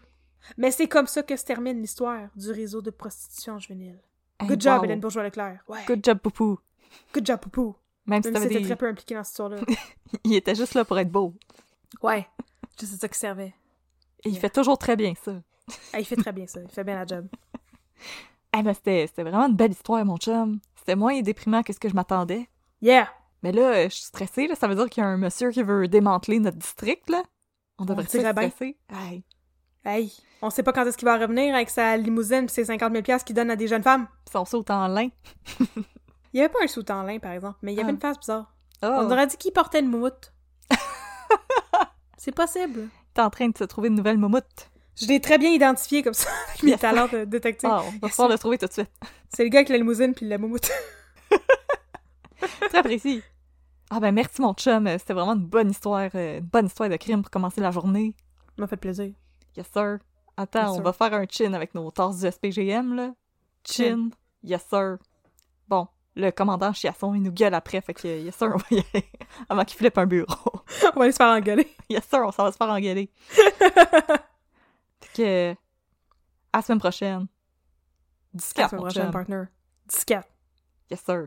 Speaker 4: Mais c'est comme ça que se termine l'histoire du réseau de prostitution juvénile.
Speaker 2: Hey,
Speaker 4: Good job. Hélène Bourgeois-Leclerc. Ouais.
Speaker 2: Good job, Poupou.
Speaker 4: Good job, Poupou.
Speaker 2: Même si
Speaker 4: Même si c'était
Speaker 2: des...
Speaker 4: très peu impliqué dans cette histoire-là.
Speaker 2: Il était juste là pour être beau.
Speaker 4: ouais. C'est ça qui servait.
Speaker 2: Et il fait toujours très bien ça.
Speaker 4: Ah, il fait très bien ça. Il fait bien la job.
Speaker 2: Eh ben, c'était c'était vraiment une belle histoire, mon chum. C'était moins déprimant que ce que je m'attendais.
Speaker 4: Yeah!
Speaker 2: Mais là, je suis stressée, là. Ça veut dire qu'il y a un monsieur qui veut démanteler notre district, là. On devrait
Speaker 4: bien.
Speaker 2: stressé. Hey.
Speaker 4: Hey, on sait pas quand est-ce qu'il va revenir avec sa limousine pis ses 50 000 piastres qu'il donne à des jeunes femmes.
Speaker 2: Son saut en lin.
Speaker 4: Il y avait pas un sous en lin, par exemple, mais il y avait
Speaker 2: Ah.
Speaker 4: une face bizarre.
Speaker 2: Oh,
Speaker 4: On aurait dit qu'il portait une moumoute. C'est possible.
Speaker 2: t'es en train de se trouver une nouvelle moumoute.
Speaker 4: Je l'ai très bien identifié comme ça, avec mes talents de détective.
Speaker 2: Ah, on va pouvoir le trouver tout de suite.
Speaker 4: C'est le gars avec la limousine puis la moumoute.
Speaker 2: Très précis. Ah ben merci mon chum, Euh, c'était vraiment une bonne histoire, euh, une bonne histoire de crime pour commencer la journée.
Speaker 4: Ça m'a fait plaisir.
Speaker 2: Yes sir. Attends,
Speaker 4: Yes,
Speaker 2: on
Speaker 4: sir.
Speaker 2: va faire un chin avec nos tasses du SPGM là. Chin. Yes sir. Le commandant Chiasson, il nous gueule après, fait que yes sir, on va y aller avant qu'il flippe un bureau.
Speaker 4: on va aller se faire engueuler.
Speaker 2: yes sir, on s'en va se faire engueuler. fait que à la semaine prochaine.
Speaker 4: À la
Speaker 2: 14
Speaker 4: semaine prochaine, partner. 14.
Speaker 2: Yes sir.